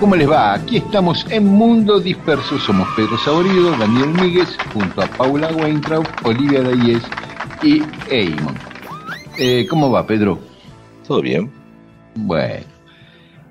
¿Cómo les va? Aquí estamos en Mundo Disperso. Somos Pedro Saborido, Daniel Míguez, junto a Paula Weintraub, Olivia Dayes y Eamon. Eh, ¿Cómo va, Pedro? Todo bien. Bueno.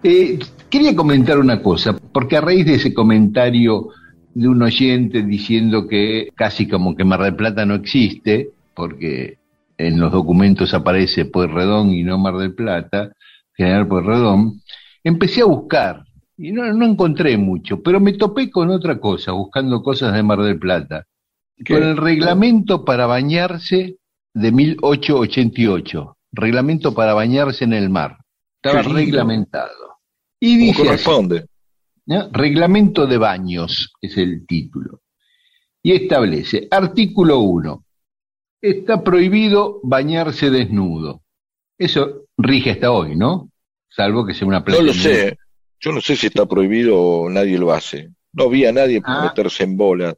Eh, quería comentar una cosa, porque a raíz de ese comentario de un oyente diciendo que casi como que Mar del Plata no existe, porque en los documentos aparece Pueyrredón y no Mar del Plata, General Pueyrredón, empecé a buscar y no, no encontré mucho, pero me topé con otra cosa, buscando cosas de Mar del Plata. Con el reglamento para bañarse de 1888. Reglamento para bañarse en el mar. Estaba reglamentado. Y dice ¿Cómo corresponde? así, ¿no? Reglamento de baños es el título. Y establece, artículo 1, está prohibido bañarse desnudo. Eso rige hasta hoy, ¿no? Salvo que sea una playa. No lo sé. Yo no sé si está prohibido o nadie lo hace. No vi a nadie Ah. meterse en bola.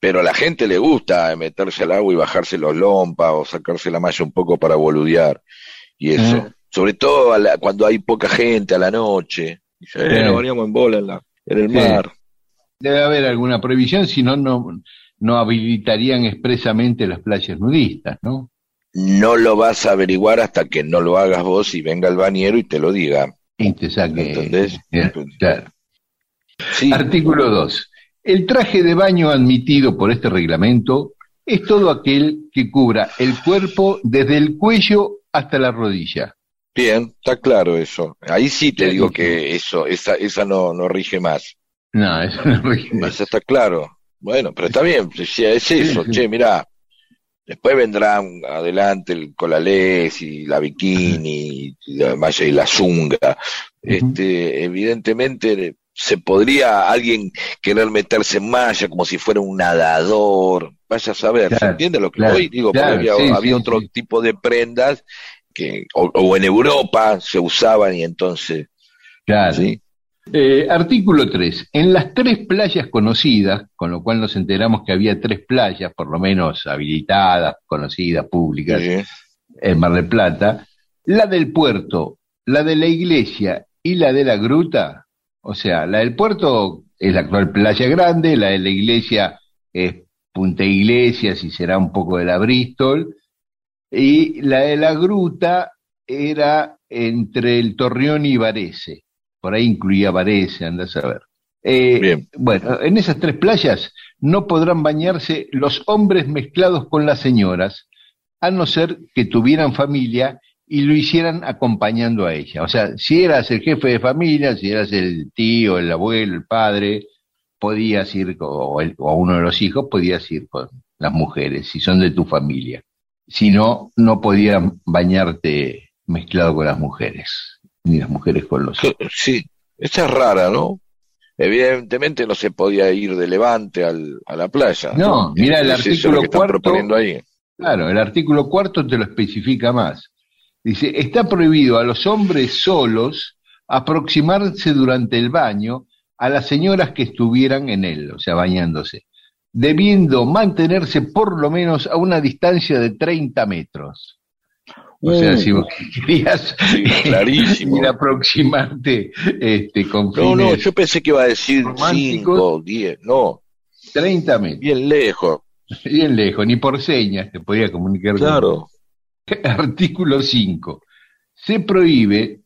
Pero a la gente le gusta meterse al agua y bajarse los lompas o sacarse la malla un poco para boludear. Y eso. Ah. Sobre todo a la- cuando hay poca gente a la noche. Dice, eh, nos bañamos en bola en, la, en el Sí. mar. Debe haber alguna prohibición, si no, no, no habilitarían expresamente las playas nudistas, ¿no? No lo vas a averiguar hasta que no lo hagas vos y venga el bañero y te lo diga. Y te saque. ¿Entendés? Ya, claro. Sí. Artículo 2. El traje de baño admitido por este reglamento es todo aquel que cubra el cuerpo desde el cuello hasta la rodilla. Bien, está claro eso. Ahí sí te digo que eso, esa, esa no, no rige más. No, eso no rige más. Eso está claro. Bueno, pero está bien, es eso, che, mirá. Después vendrán adelante el colalés y la bikini y la malla y la zunga. Este, evidentemente se podría alguien querer meterse en malla como si fuera un nadador. Vaya a saber, ¿se entiende lo que claro, voy? Digo, claro, había, sí, había sí, otro sí. tipo de prendas que, o, o en Europa se usaban y entonces, Claro. ¿sí? Eh, artículo 3. En las tres playas conocidas, con lo cual nos enteramos que había tres playas, por lo menos habilitadas, conocidas, públicas, Sí. en Mar del Plata, la del puerto, la de la iglesia y la de la gruta, o sea, la del puerto es la actual playa grande, la de la iglesia es Punta Iglesias y será un poco de la Bristol, y la de la gruta era entre el Torreón y Varese, por ahí incluía Varese, andás a ver. Eh, Bien. Bueno, en esas tres playas no podrán bañarse los hombres mezclados con las señoras, a no ser que tuvieran familia y lo hicieran acompañando a ella. O sea, si eras el jefe de familia, si eras el tío, el abuelo, el padre, podías ir, o, el- o uno de los hijos, podías ir con las mujeres, si son de tu familia. Si no, no podías bañarte mezclado con las mujeres, ni las mujeres con los Que- Sí, esa es rara, ¿no? Evidentemente no se podía ir de Levante al, a la playa. No, mira el Es artículo cuarto. proponiendo ahí. Claro, el artículo cuarto te lo especifica más. Dice, está prohibido a los hombres solos aproximarse durante el baño a las señoras que estuvieran en él, o sea, bañándose, debiendo mantenerse por lo menos a una distancia de 30 metros. O sea, si vos querías clarísimo. ir a aproximarte este, con No, no, yo pensé que iba a decir románticos. 5, 10, no, 30 metros, bien lejos. bien lejos, ni por señas te podía comunicar. con- Claro. Artículo 5. Se prohíbe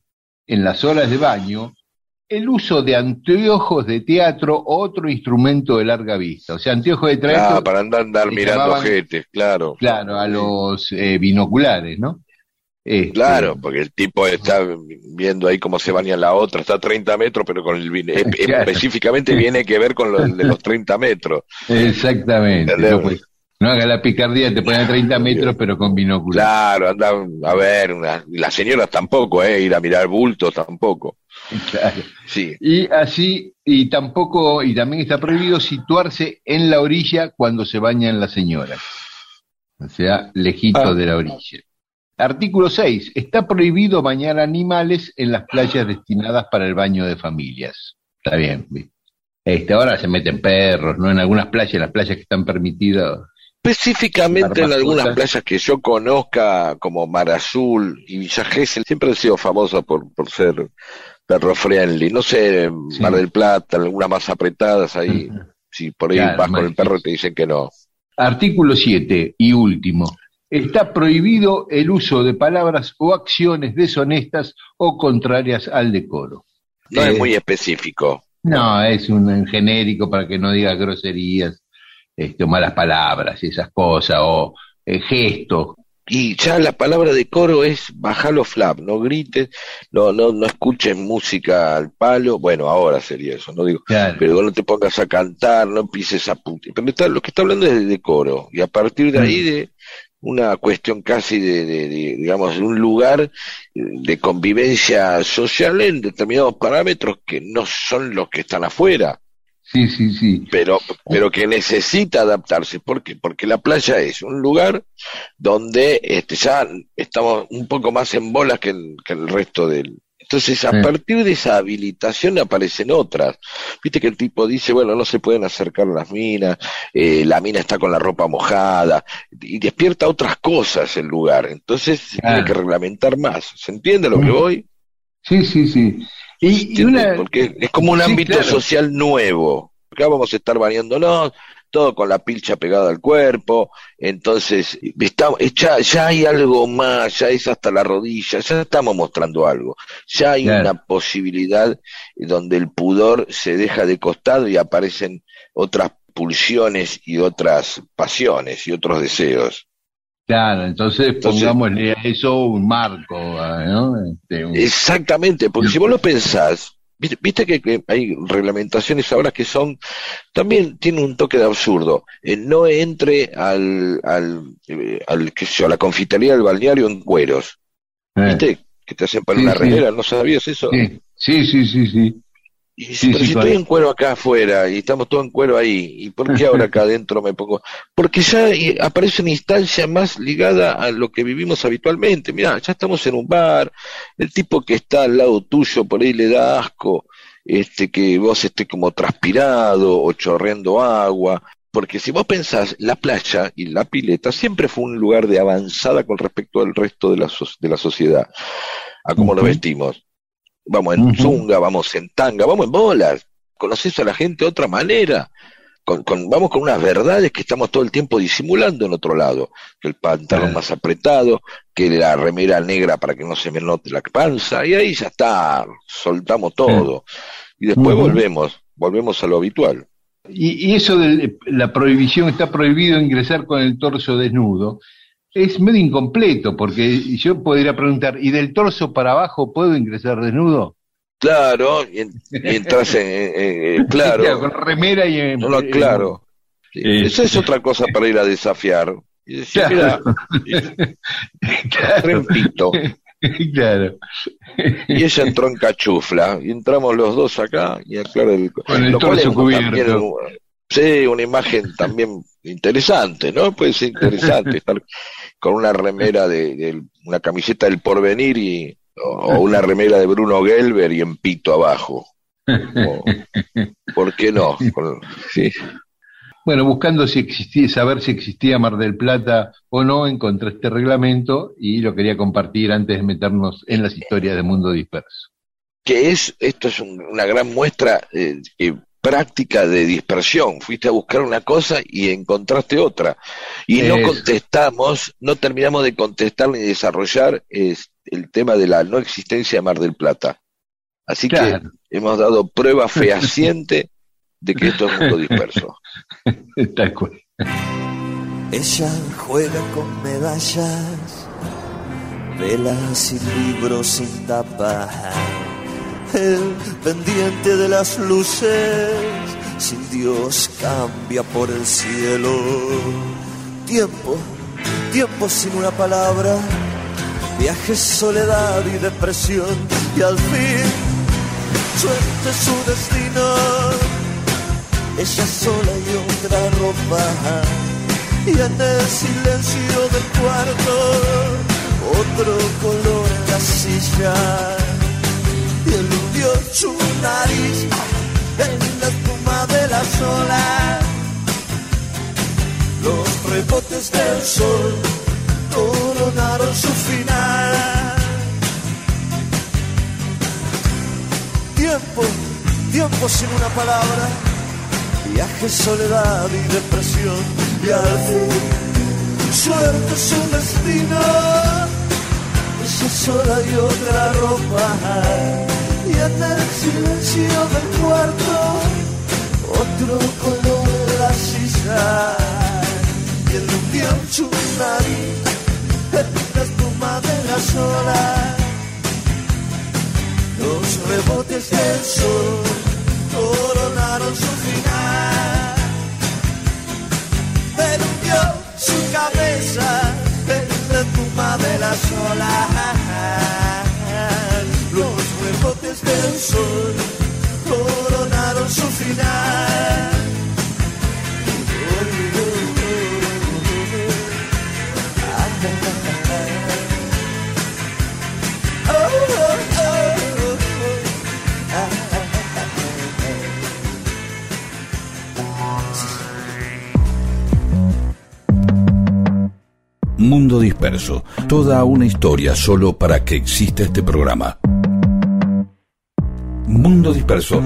en las horas de baño el uso de anteojos de teatro o otro instrumento de larga vista. O sea, anteojos de teatro, Ah, para andar, andar mirando llamaban- gente, claro. claro, a los eh, binoculares, ¿no? Este, Claro, porque el tipo está viendo ahí cómo se baña la otra, está a 30 metros, pero con el Claro. específicamente viene que ver con lo de los 30 metros. Exactamente. No, pues, no haga la picardía, te ponen a 30 metros, pero con binoculares. Claro, anda a ver, una- las señoras tampoco, ¿eh? Ir a mirar bultos tampoco. Claro. Sí, Y así, y tampoco, y también está prohibido situarse en la orilla cuando se bañan las señoras. O sea, lejito Ah. de la orilla. Artículo 6. Está prohibido bañar animales en las playas destinadas para el baño de familias. Está bien. Este, ahora se meten perros, ¿no? En algunas playas, las playas que están permitidas. Específicamente en algunas playas que yo conozca, como Mar Azul y Villa Gesell, siempre han sido famosas por, por ser perro friendly. No sé, en Sí. Mar del Plata, algunas más apretadas ahí, si por ahí Claro, vas con el perro te dicen que no. Artículo 7 y último. Está prohibido el uso de palabras o acciones deshonestas o contrarias al decoro. No Eh, es muy específico. No, es un genérico para que no diga groserías, este, o malas palabras y esas cosas, o eh, gestos. Y ya la palabra decoro es bajalo flap, no grites, no, no, no escuches música al palo, bueno, ahora sería eso, no digo, Claro. pero no te pongas a cantar, no empieces a puti. Pero está- lo que está hablando es de decoro, y a partir de ahí de una cuestión casi de, de- de, digamos, de un lugar de convivencia social en determinados parámetros que no son los que están afuera Sí, sí, sí. pero, pero que necesita adaptarse. ¿Por qué? Porque la playa es un lugar donde este, ya estamos un poco más en bolas que el, que el resto del... Entonces, a Sí. partir de esa habilitación aparecen otras. Viste que el tipo dice, bueno, no se pueden acercar las minas, eh, la mina está con la ropa mojada, y despierta otras cosas el lugar. Entonces, se tiene que reglamentar más. ¿Se entiende a lo que voy? Sí, sí, sí. Y, y ¿Entiendes? una, Porque es como un Sí, ámbito claro. social nuevo. Acá vamos a estar bañándonos, todo con la pilcha pegada al cuerpo, entonces estamos, ya, ya hay algo más, ya es hasta la rodilla, ya estamos mostrando algo, ya hay Claro. una posibilidad donde el pudor se deja de costado y aparecen otras pulsiones y otras pasiones y otros deseos. claro, entonces, Entonces- pongámosle a eso un marco, ¿no? Este, un- Exactamente, porque si vos lo pensás, viste, viste que, que hay reglamentaciones ahora que son, también tienen un toque de absurdo. Eh, no entre al, al, eh, al qué sé yo, a la confitería del balneario en cueros. eh, ¿Viste? Que te hacen para Sí, una sí. remera, ¿no sabías eso? sí, sí, sí, sí, sí. Y dice, Sí, pero sí, si estoy en cuero acá afuera y estamos todos en cuero ahí, ¿y por qué ahora acá adentro me pongo? Porque ya eh, aparece una instancia más ligada a lo que vivimos habitualmente. Mirá, ya estamos en un bar, el tipo que está al lado tuyo por ahí le da asco, este, que vos estés como transpirado o chorreando agua. Porque si vos pensás, la playa y la pileta siempre fue un lugar de avanzada con respecto al resto de la, so- de la sociedad, a cómo nos Ujú. vestimos. Vamos en zunga, vamos en tanga, vamos en bolas. Conoces a la gente de otra manera. Con, con- vamos con unas verdades que estamos todo el tiempo disimulando en otro lado. Que el pantalón más apretado, que la remera negra para que no se me note la panza. Y ahí ya está, soltamos todo. Y después volvemos, volvemos a lo habitual. Y, y eso de la prohibición, está prohibido ingresar con el torso desnudo, es medio incompleto, porque yo podría preguntar, ¿y del torso para abajo puedo ingresar desnudo? Claro, y, en- y entras en, en- en- claro. con remera y en... No lo aclaro. Sí, Esa es otra cosa para ir a desafiar. Y decir, Claro. mira, claro, trempito. claro. Y ella entró en cachufla. Y entramos los dos acá y aclara el. Con el lo cual torso es cubierto. también sí, una imagen también interesante, ¿no? Puede ser interesante estar con una remera de, de- una camiseta del porvenir y o una remera de Bruno Gelber y en pito abajo. ¿Por qué no? Sí. Bueno, buscando si existía, saber si existía Mar del Plata o no, encontré este reglamento y lo quería compartir antes de meternos en las historias de Mundo Disperso. Que es, esto es una gran muestra eh, práctica de dispersión. Fuiste a buscar una cosa y encontraste otra. Y no contestamos, no terminamos de contestar ni desarrollar el tema de la no existencia de Mar del Plata. Así que hemos dado prueba fehaciente de que esto es mundo disperso. Ella juega con medallas, velas y libros sin tapa. Pendiente de las luces, sin Dios cambia por el cielo. Tiempo, tiempo sin una palabra, viajes, soledad y depresión. Y al fin, suerte su destino ella sola y otra ropa. Y en el silencio del cuarto, otro color en la silla. Y eludió su nariz en la espuma de la sola. Los rebotes del sol coronaron su final. Tiempo, tiempo sin una palabra viaje, soledad y depresión, y al fin, suerte su destino, esa sola y otra ropa, y en el silencio del cuarto, otro color en la silla, y el un su nariz, en la espuma de la sola, los rebotes del sol coronaron su final. Perdió su cabeza en la tumba de la sola. Su final. Mundo Disperso, toda una historia solo para que exista este programa. Mundo Disperso.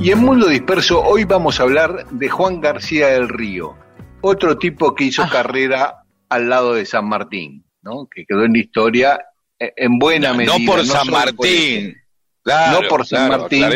Y en Mundo Disperso hoy vamos a hablar de Juan García del Río, otro tipo que hizo ah. carrera al lado de San Martín, ¿no? que quedó en la historia eh, en buena medida. No por San Martín. no por San Martín,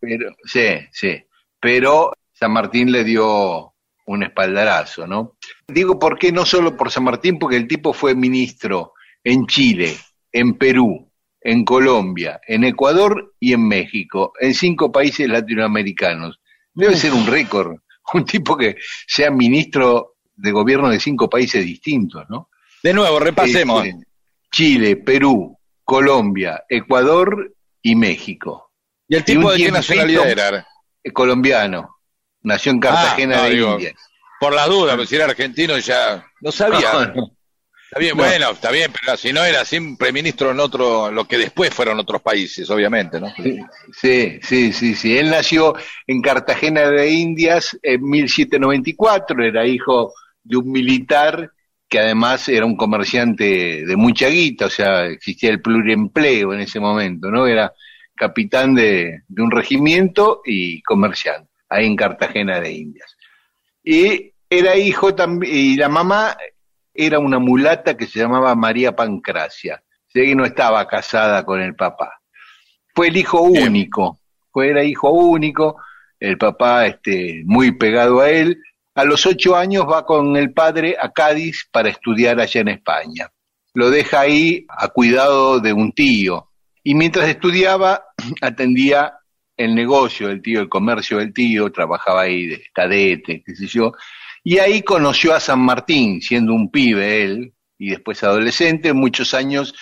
pero, sí, sí, pero San Martín le dio un espaldarazo, ¿no? Digo por qué no solo por San Martín, porque el tipo fue ministro en Chile, en Perú, en Colombia, en Ecuador y en México, en cinco países latinoamericanos. Debe ser un récord, un tipo que sea ministro de gobierno de cinco países distintos, ¿no? De nuevo, repasemos. Este, Chile, Perú, Colombia, Ecuador y México. ¿Y el tipo de qué nacionalidad era? Colombiano. Nació en ah, Cartagena de Indias. Por la duda, pero si era argentino ya no sabía. Está bien, bueno, está bien, pero si no era siempre ministro en otro, lo que después fueron otros países, obviamente, ¿no? Sí, sí, sí, sí. Él nació en Cartagena de Indias en 1794, era hijo de un militar que además era un comerciante de mucha guita, o sea, existía el pluriempleo en ese momento, ¿no? Era capitán de, de un regimiento y comerciante ahí en Cartagena de Indias. Y era hijo también, y la mamá era una mulata que se llamaba María Pancracia, sé que no estaba casada con el papá. Fue el hijo único, fue, era hijo único, el papá este, muy pegado a él. A los ocho años va con el padre a Cádiz para estudiar allá en España. Lo deja ahí a cuidado de un tío. Y mientras estudiaba, atendía el negocio del tío, el comercio del tío, trabajaba ahí de cadete, qué sé yo, y ahí conoció a San Martín, siendo un pibe él, y después adolescente, muchos años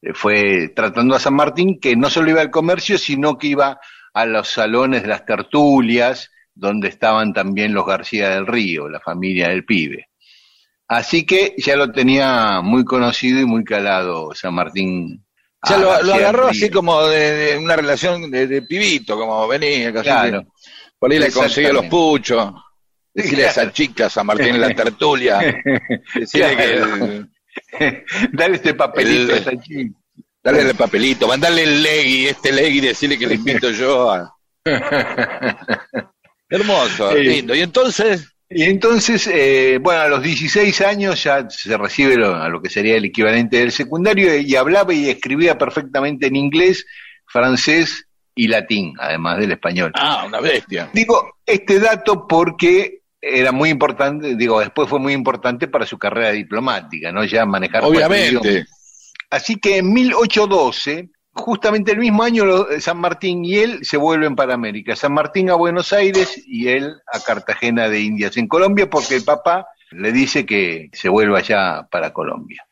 eh, fue tratando a San Martín, que no solo iba al comercio, sino que iba a los salones de las tertulias, donde estaban también los García del Río, la familia del pibe. Así que ya lo tenía muy conocido y muy calado San Martín o sea, lo, agarró así como de, una relación de, pibito, como venía. Claro. Por ahí le consigue los puchos. Decirle a esa chica, a San Martín en la tertulia. Decirle que el- Dale este papelito El- a. Dale el papelito, mandale el legui, este legui, decirle que le invito yo a... Hermoso, lindo. Y entonces, Y entonces, eh, bueno, a los 16 años ya se recibe lo- a lo que sería el equivalente del secundario y hablaba y escribía perfectamente en inglés, francés y latín, además del español. ah, una bestia. Digo este dato porque era muy importante, digo, después fue muy importante para su carrera diplomática, ¿no? Ya manejar. Obviamente. Así que en 1812, justamente el mismo año, San Martín y él se vuelven para América. San Martín a Buenos Aires y él a Cartagena de Indias, en Colombia, porque el papá le dice que se vuelva allá para Colombia.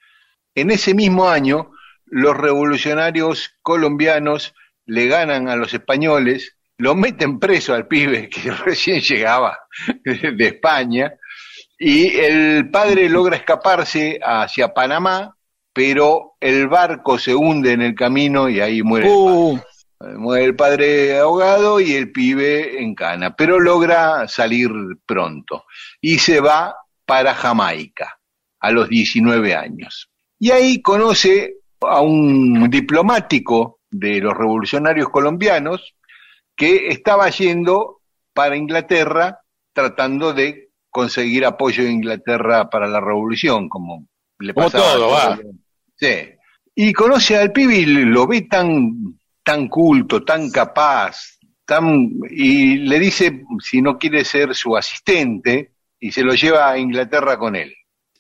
En ese mismo año, los revolucionarios colombianos le ganan a los españoles, lo meten preso al pibe que recién llegaba de España, y el padre logra escaparse hacia Panamá, pero el barco se hunde en el camino y ahí muere. el Uh, padre. Muere el padre ahogado y el pibe en cana, pero logra salir pronto y se va para Jamaica a los 19 años. Y ahí conoce a un diplomático de los revolucionarios colombianos que estaba yendo para Inglaterra tratando de conseguir apoyo de Inglaterra para la revolución, como le pasaba todo, va. Sí. Y conoce al pibe y lo ve tan, tan culto, tan capaz, tan, y le dice si no quiere ser su asistente y se lo lleva a Inglaterra con él.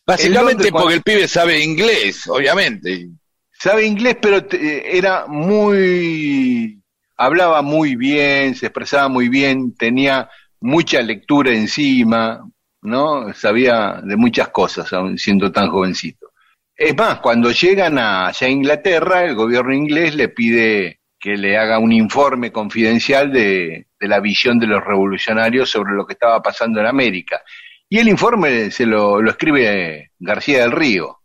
básicamente Londres, porque cuando- el pibe sabe inglés, obviamente. Sabe inglés, pero era muy, hablaba muy bien, se expresaba muy bien, tenía mucha lectura encima, ¿no? Sabía de muchas cosas, aun siendo tan jovencito. Es más, cuando llegan allá a Inglaterra, el gobierno inglés le pide que le haga un informe confidencial de, la visión de los revolucionarios sobre lo que estaba pasando en América. Y el informe se lo escribe García del Río.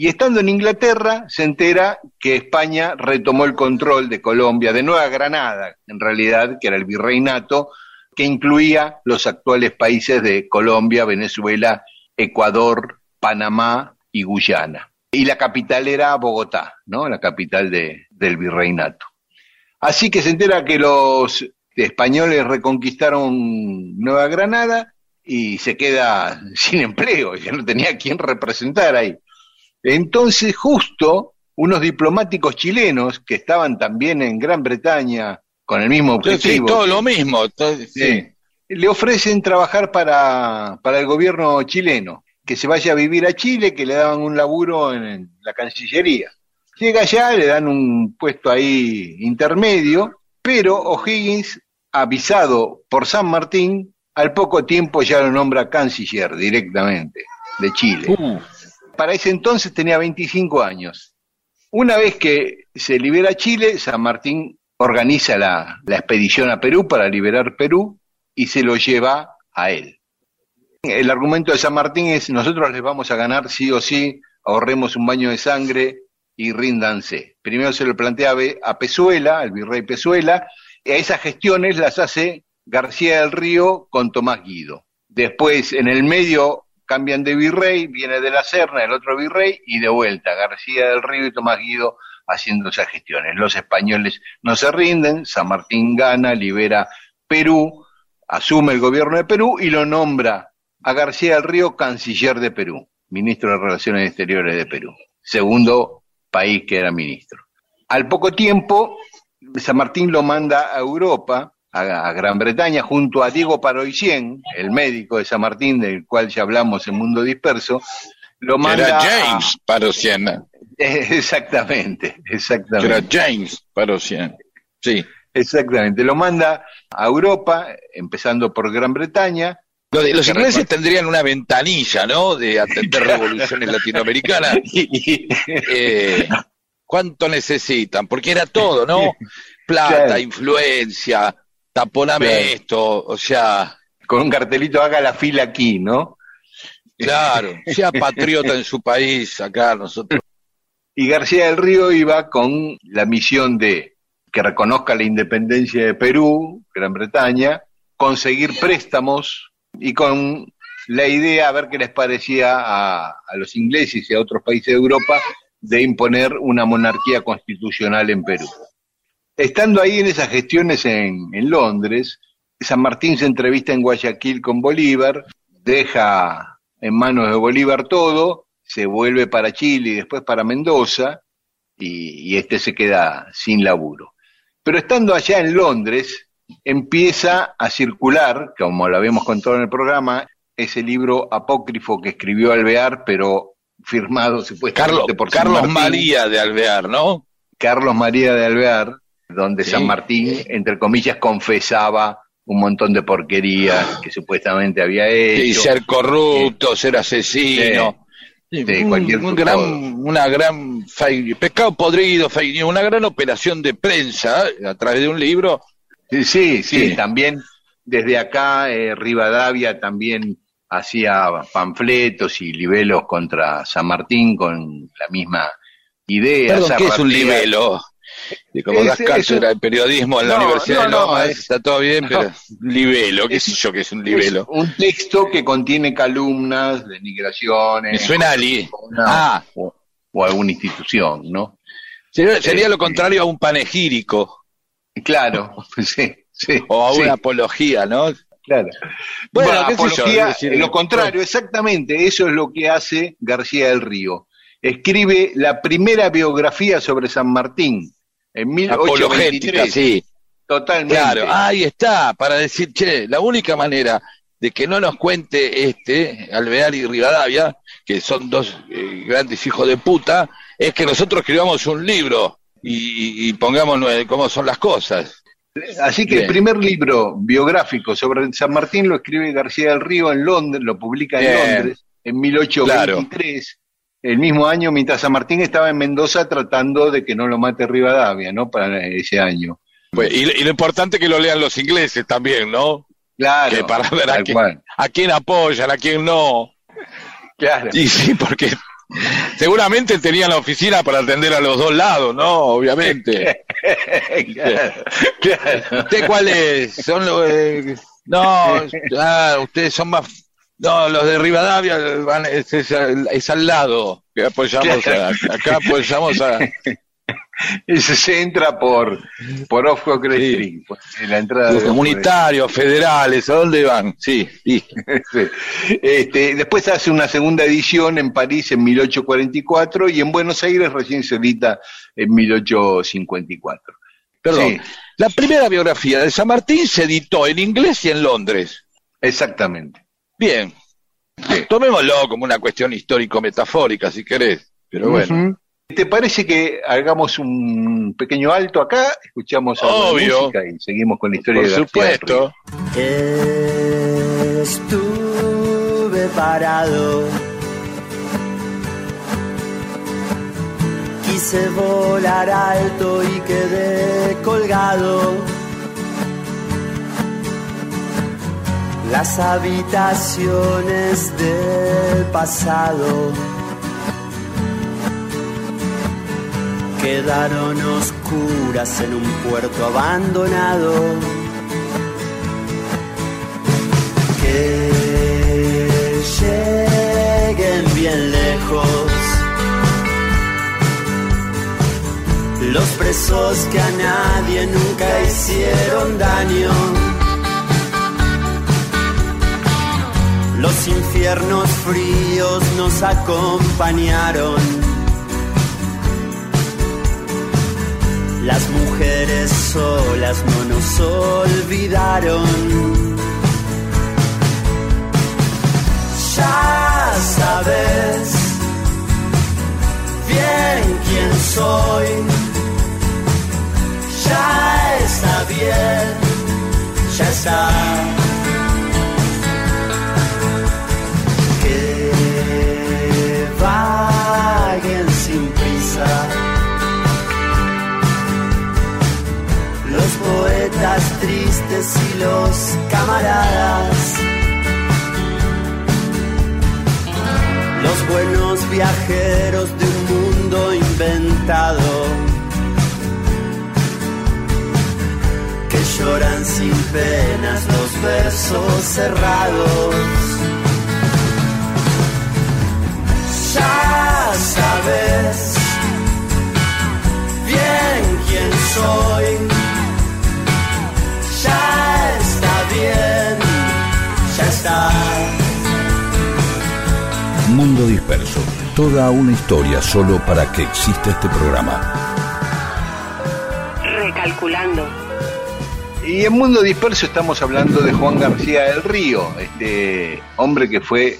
Y estando en Inglaterra, se entera que España retomó el control de Colombia, de Nueva Granada, en realidad, que era el virreinato, que incluía los actuales países de Colombia, Venezuela, Ecuador, Panamá y Guyana. Y la capital era Bogotá, ¿no? La capital de- del virreinato. Así que se entera que los españoles reconquistaron Nueva Granada y se queda sin empleo, ya no tenía quien representar ahí. Entonces, justo unos diplomáticos chilenos que estaban también en Gran Bretaña con el mismo Sí, sí, objetivo, todo lo mismo. todo- sí. sí, le ofrecen trabajar para, para el gobierno chileno, que se vaya a vivir a Chile, que le daban un laburo en la Cancillería. Llega allá, le dan un puesto ahí intermedio, pero O'Higgins, avisado por San Martín, al poco tiempo ya lo nombra canciller directamente de Chile. Uh, Para ese entonces tenía 25 años. Una vez que se libera Chile, San Martín organiza la, expedición a Perú para liberar Perú y se lo lleva a él. El argumento de San Martín es, nosotros les vamos a ganar sí o sí, ahorremos un baño de sangre y ríndanse. Primero se lo plantea a Pezuela, al virrey Pezuela, y a esas gestiones las hace García del Río con Tomás Guido. Después, en el medio, cambian de virrey, viene de la Serna, el otro virrey, y de vuelta, García del Río y Tomás Guido haciendo esas gestiones. Los españoles no se rinden, San Martín gana, libera Perú, asume el gobierno de Perú y lo nombra a García del Río canciller de Perú, ministro de Relaciones Exteriores de Perú, segundo país que era ministro. Al poco tiempo, San Martín lo manda a Europa, a, a Gran Bretaña, junto a Diego Paroicien, el médico de San Martín, del cual ya hablamos en Mundo Disperso, lo manda era a- James Parosiana. exactamente, exactamente. era James Parosiana. Sí. Exactamente, lo manda a Europa, empezando por Gran Bretaña. Los ingleses tendrían una ventanilla, ¿no? De atender revoluciones latinoamericanas. Eh, ¿Cuánto necesitan? Porque era todo, ¿no? Plata, influencia, taponame esto, o sea, con un cartelito haga la fila aquí, ¿no? claro, sea patriota en su país, acá nosotros. Y García del Río iba con la misión de que reconozca la independencia de Perú, Gran Bretaña, conseguir préstamos y con la idea, a ver qué les parecía a, a los ingleses y a otros países de Europa, de imponer una monarquía constitucional en Perú. Estando ahí en esas gestiones en, en Londres, San Martín se entrevista en Guayaquil con Bolívar, deja en manos de Bolívar todo, se vuelve para Chile y después para Mendoza, y, y este se queda sin laburo. Pero estando allá en Londres, empieza a circular, como lo habíamos contado en el programa, ese libro apócrifo que escribió Alvear, pero firmado supuestamente Carlos, por San Carlos Martín. María de Alvear, ¿no? Carlos María de Alvear, donde Sí. San Martín, entre comillas, confesaba un montón de porquerías que supuestamente había hecho. Y ser corrupto, ser asesino. Sí, cualquier un cosa. gran, una gran fake- pescado podrido, fake una gran operación de prensa eh, a través de un libro. Sí, sí, sí, Sí. también desde acá eh, Rivadavia también hacía panfletos y libelos contra San Martín con la misma idea. Perdón, ¿qué es un libelo? Y como Es- das cátedra de periodismo en la Universidad no, de es- está todo bien, pero no. libelo, qué Es- sé yo que es un Es libelo. un texto que contiene calumnas, denigraciones. Me suena Ali. Una- Ah, o, o alguna institución, ¿no? sería, sería Eh, lo contrario a un panegírico Claro, sí, sí. o a sí, una apología, ¿no? claro. Bueno, yo, apología, lo contrario, exactamente, eso es lo que hace García del Río. Escribe la primera biografía sobre San Martín en Apologética, 1823. sí. Totalmente. Claro, ahí está, para decir, che, la única manera de que no nos cuente este, Alvear y Rivadavia, que son dos eh, grandes hijos de puta, es que nosotros escribamos un libro y, y pongamos cómo son las cosas. Así que Bien. el primer libro biográfico sobre San Martín lo escribe García del Río en Londres, lo publica en Bien. Londres en 1823, el mismo año mientras San Martín estaba en Mendoza tratando de que no lo mate Rivadavia, ¿no? Para ese año. Pues, y, y lo importante es que lo lean los ingleses también, ¿no? Claro. Que para ver a cual. A quién apoyan, a quién no. Claro. Y sí, porque seguramente tenían la oficina para atender a los dos lados, ¿no? Obviamente. claro, claro. ¿Usted cuál es? Son los, eh, no, ah, ustedes son más. No, los de Rivadavia van, es, es al- es al lado. Que apoyamos a- acá apoyamos a. Ese se entra por, por Off Sí. Por la entrada Los de comunitarios, federales, ¿a dónde van? Sí, sí. Sí. Este, después hace una segunda edición en París en 1844 y en Buenos Aires recién se edita en 1854. Perdón. Sí. La primera biografía de San Martín se editó en inglés y en Londres. Exactamente. Bien. Sí. Tomémoslo como una cuestión histórico-metafórica, si querés. Pero bueno. ¿Te parece que hagamos un pequeño alto acá? Escuchamos algo de música y seguimos con la historia Por de García Río. supuesto. Estuve parado. Quise volar alto y quedé colgado. Las habitaciones del pasado quedaron oscuras en un puerto abandonado. que lleguen bien lejos los presos que a nadie nunca hicieron daño. Los infiernos fríos nos acompañaron. Las mujeres solas no nos olvidaron. ya sabes bien quién soy. Ya está bien, ya está. Poetas tristes y los camaradas. los buenos viajeros de un mundo inventado que lloran sin penas los versos cerrados. Ya sabes bien quién soy. Ya está bien, ya está. Mundo Disperso. Toda una historia solo para que exista este programa. Recalculando. Y en Mundo Disperso estamos hablando de Juan García del Río, este hombre que fue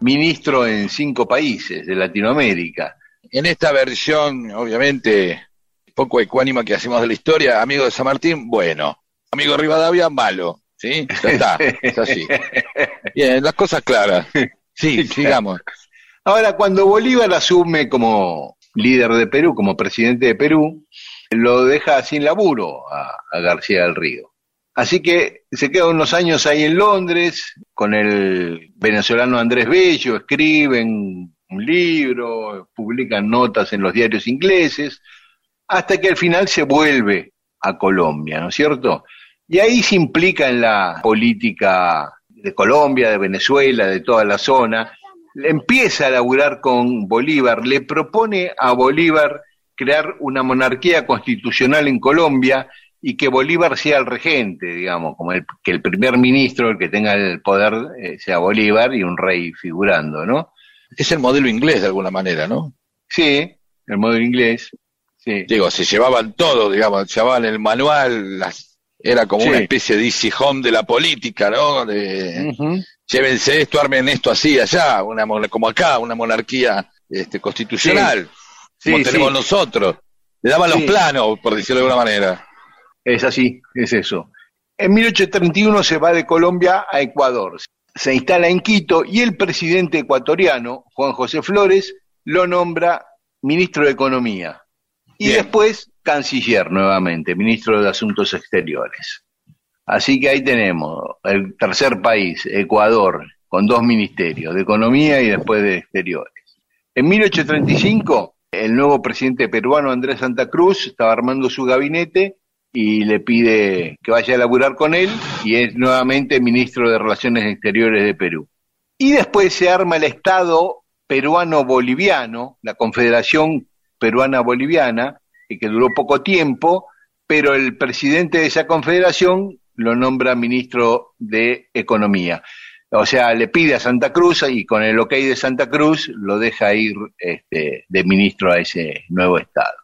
ministro en cinco países de Latinoamérica. En esta versión, obviamente, poco ecuánima que hacemos de la historia, amigo de San Martín, bueno. Amigo Rivadavia, malo. ¿Sí? Ya está, es así. Bien, las cosas claras. Sí, sigamos. Ahora, cuando Bolívar asume como líder de Perú, como presidente de Perú, lo deja sin laburo a, a García del Río. Así que se queda unos años ahí en Londres con el venezolano Andrés Bello, escriben un libro, publican notas en los diarios ingleses, hasta que al final se vuelve a Colombia, ¿no es cierto? Y ahí se implica en la política de Colombia, de Venezuela, de toda la zona, empieza a laburar con Bolívar, le propone a Bolívar crear una monarquía constitucional en Colombia y que Bolívar sea el regente, digamos, como el, que el primer ministro, el que tenga el poder, eh, sea Bolívar y un rey figurando, ¿no? Es el modelo inglés de alguna manera, ¿no? Sí, el modelo inglés. Sí. Digo, se llevaban todo, digamos, llevaban el manual, las, era como Sí. una especie de easy home de la política, ¿no? De, llévense esto, armen esto así, allá, una, como acá, una monarquía este, constitucional, Sí, como sí. tenemos nosotros. Le daban los planos, por decirlo de alguna manera. Es así, es eso. En 1831 se va de Colombia a Ecuador. Se instala en Quito y el presidente ecuatoriano, Juan José Flores, lo nombra ministro de Economía. Y Bien. después canciller nuevamente, ministro de Asuntos Exteriores. Así que ahí tenemos el tercer país, Ecuador, con dos ministerios, de Economía y después de Exteriores. En 1835, el nuevo presidente peruano Andrés Santa Cruz estaba armando su gabinete y le pide que vaya a laburar con él y es nuevamente ministro de Relaciones Exteriores de Perú. Y después se arma el Estado peruano-boliviano, la Confederación Peruana-Boliviana, que duró poco tiempo, pero el presidente de esa confederación lo nombra ministro de Economía. O sea, le pide a Santa Cruz y con el ok de Santa Cruz lo deja ir este, de ministro a ese nuevo Estado.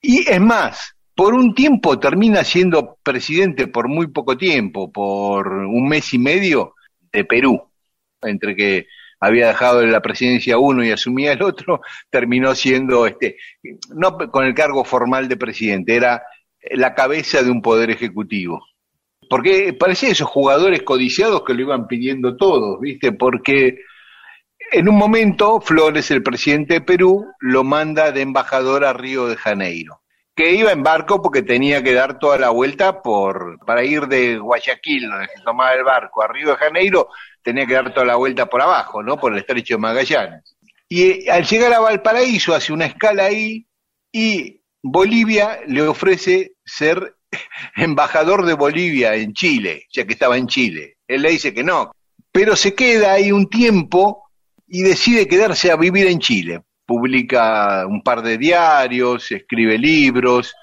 Y es más, por un tiempo termina siendo presidente por muy poco tiempo, por un mes y medio de Perú, entre que había dejado la presidencia uno y asumía el otro, terminó siendo, este, no con el cargo formal de presidente, era la cabeza de un poder ejecutivo. Porque parecía esos jugadores codiciados que lo iban pidiendo todos, ¿viste? Porque en un momento Flores, el presidente de Perú, lo manda de embajador a Río de Janeiro, que iba en barco porque tenía que dar toda la vuelta por para ir de Guayaquil, donde se tomaba el barco, a Río de Janeiro, tenía que dar toda la vuelta por abajo, ¿no? Por el estrecho de Magallanes. Y eh, al llegar a Valparaíso hace una escala ahí y Bolivia le ofrece ser embajador de Bolivia en Chile, ya que estaba en Chile. Él le dice que no, pero se queda ahí un tiempo y decide quedarse a vivir en Chile. Publica un par de diarios, escribe libros.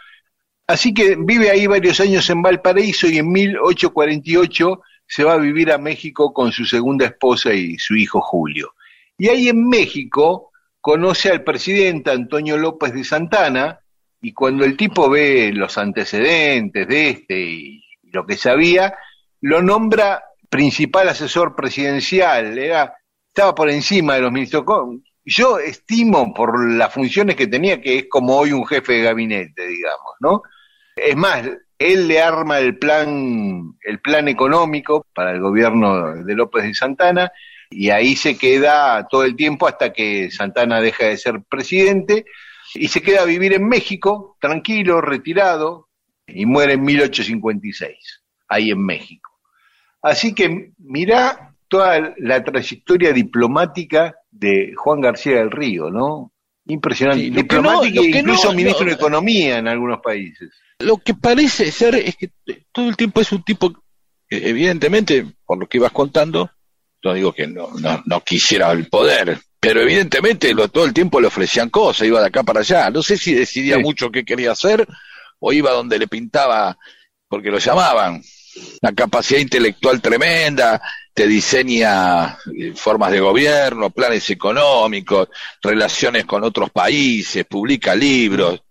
Así que vive ahí varios años en Valparaíso y en 1848 se va a vivir a México con su segunda esposa y su hijo Julio. Y ahí en México conoce al presidente Antonio López de Santana y cuando el tipo ve los antecedentes de este y lo que sabía, lo nombra principal asesor presidencial, era, estaba por encima de los ministros. Yo estimo por las funciones que tenía que es como hoy un jefe de gabinete, digamos, ¿no? Es más, él le arma el plan, el plan económico para el gobierno de López de Santana y ahí se queda todo el tiempo hasta que Santana deja de ser presidente y se queda a vivir en México, tranquilo, retirado, y muere en 1856, ahí en México. Así que mirá toda la trayectoria diplomática de Juan García del Río, ¿no? Impresionante. Sí, Diplomático no- e incluso no- ministro no- de Economía en algunos países. Lo que parece ser es que todo el tiempo es un tipo que, evidentemente, por lo que ibas contando, no digo que no, no, no quisiera el poder, pero evidentemente lo, todo el tiempo le ofrecían cosas, iba de acá para allá. No sé si decidía Sí. mucho qué quería hacer o iba donde le pintaba porque lo llamaban. La capacidad intelectual tremenda, te diseña eh, formas de gobierno, planes económicos, relaciones con otros países, publica libros.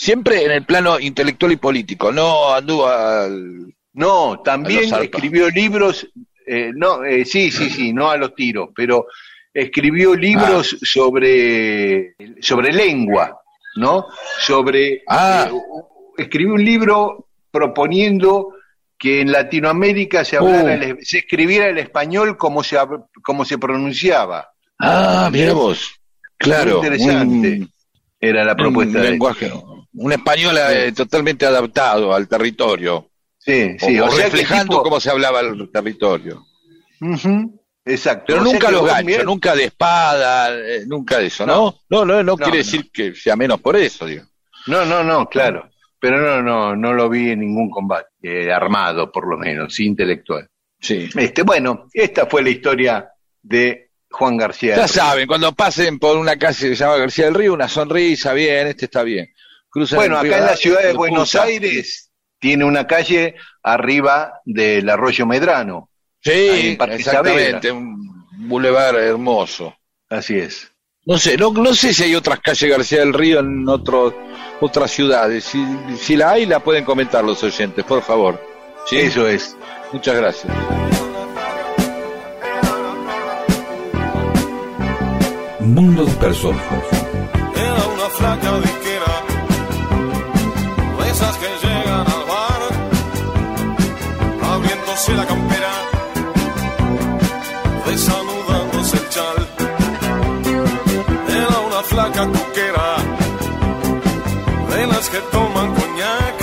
Siempre en el plano intelectual y político, no anduvo al... No, también escribió libros, eh, no, eh, sí, sí, sí, no a los tiros, pero escribió libros Ah. sobre, sobre lengua, ¿no? Sobre, Ah. eh, escribió un libro proponiendo que en Latinoamérica se hablara, Uh. el- se escribiera el español como se, como se pronunciaba. Ah, mira vos. Claro. Muy interesante. un- Era la propuesta un de lenguaje, un español eh, totalmente adaptado al territorio, Sí, sí, o, o, sea reflejando tipo- cómo se hablaba el territorio. Exacto. Pero O nunca los ganchos, nunca de espada, eh, nunca de eso, ¿no? No. No, no, no, No, quiere no. decir que sea menos por eso, digo. No, no, no, claro. Pero no, no, no lo vi en ningún combate, eh, armado por lo menos, sí, intelectual. Sí. Este, bueno, esta fue la historia de Juan García. Ya saben, cuando pasen por una calle que se llama García del Río, una sonrisa, bien, este está bien. Cruzan Bueno, el acá en la ciudad de Buenos. Aires tiene una calle arriba del Arroyo Medrano. Sí, exactamente, un bulevar hermoso. Así es. No sé, no, no sé si hay otras calles García del Río en otros otras ciudades. Si, si la hay, la pueden comentar los oyentes, por favor. ¿Sí? Eso es. Muchas gracias. Mundo disperso. Era una flaca abriéndose la campera, desanudándose el chal. Era una flaca coquera, de las que toman coñac,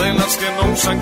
de las que no usan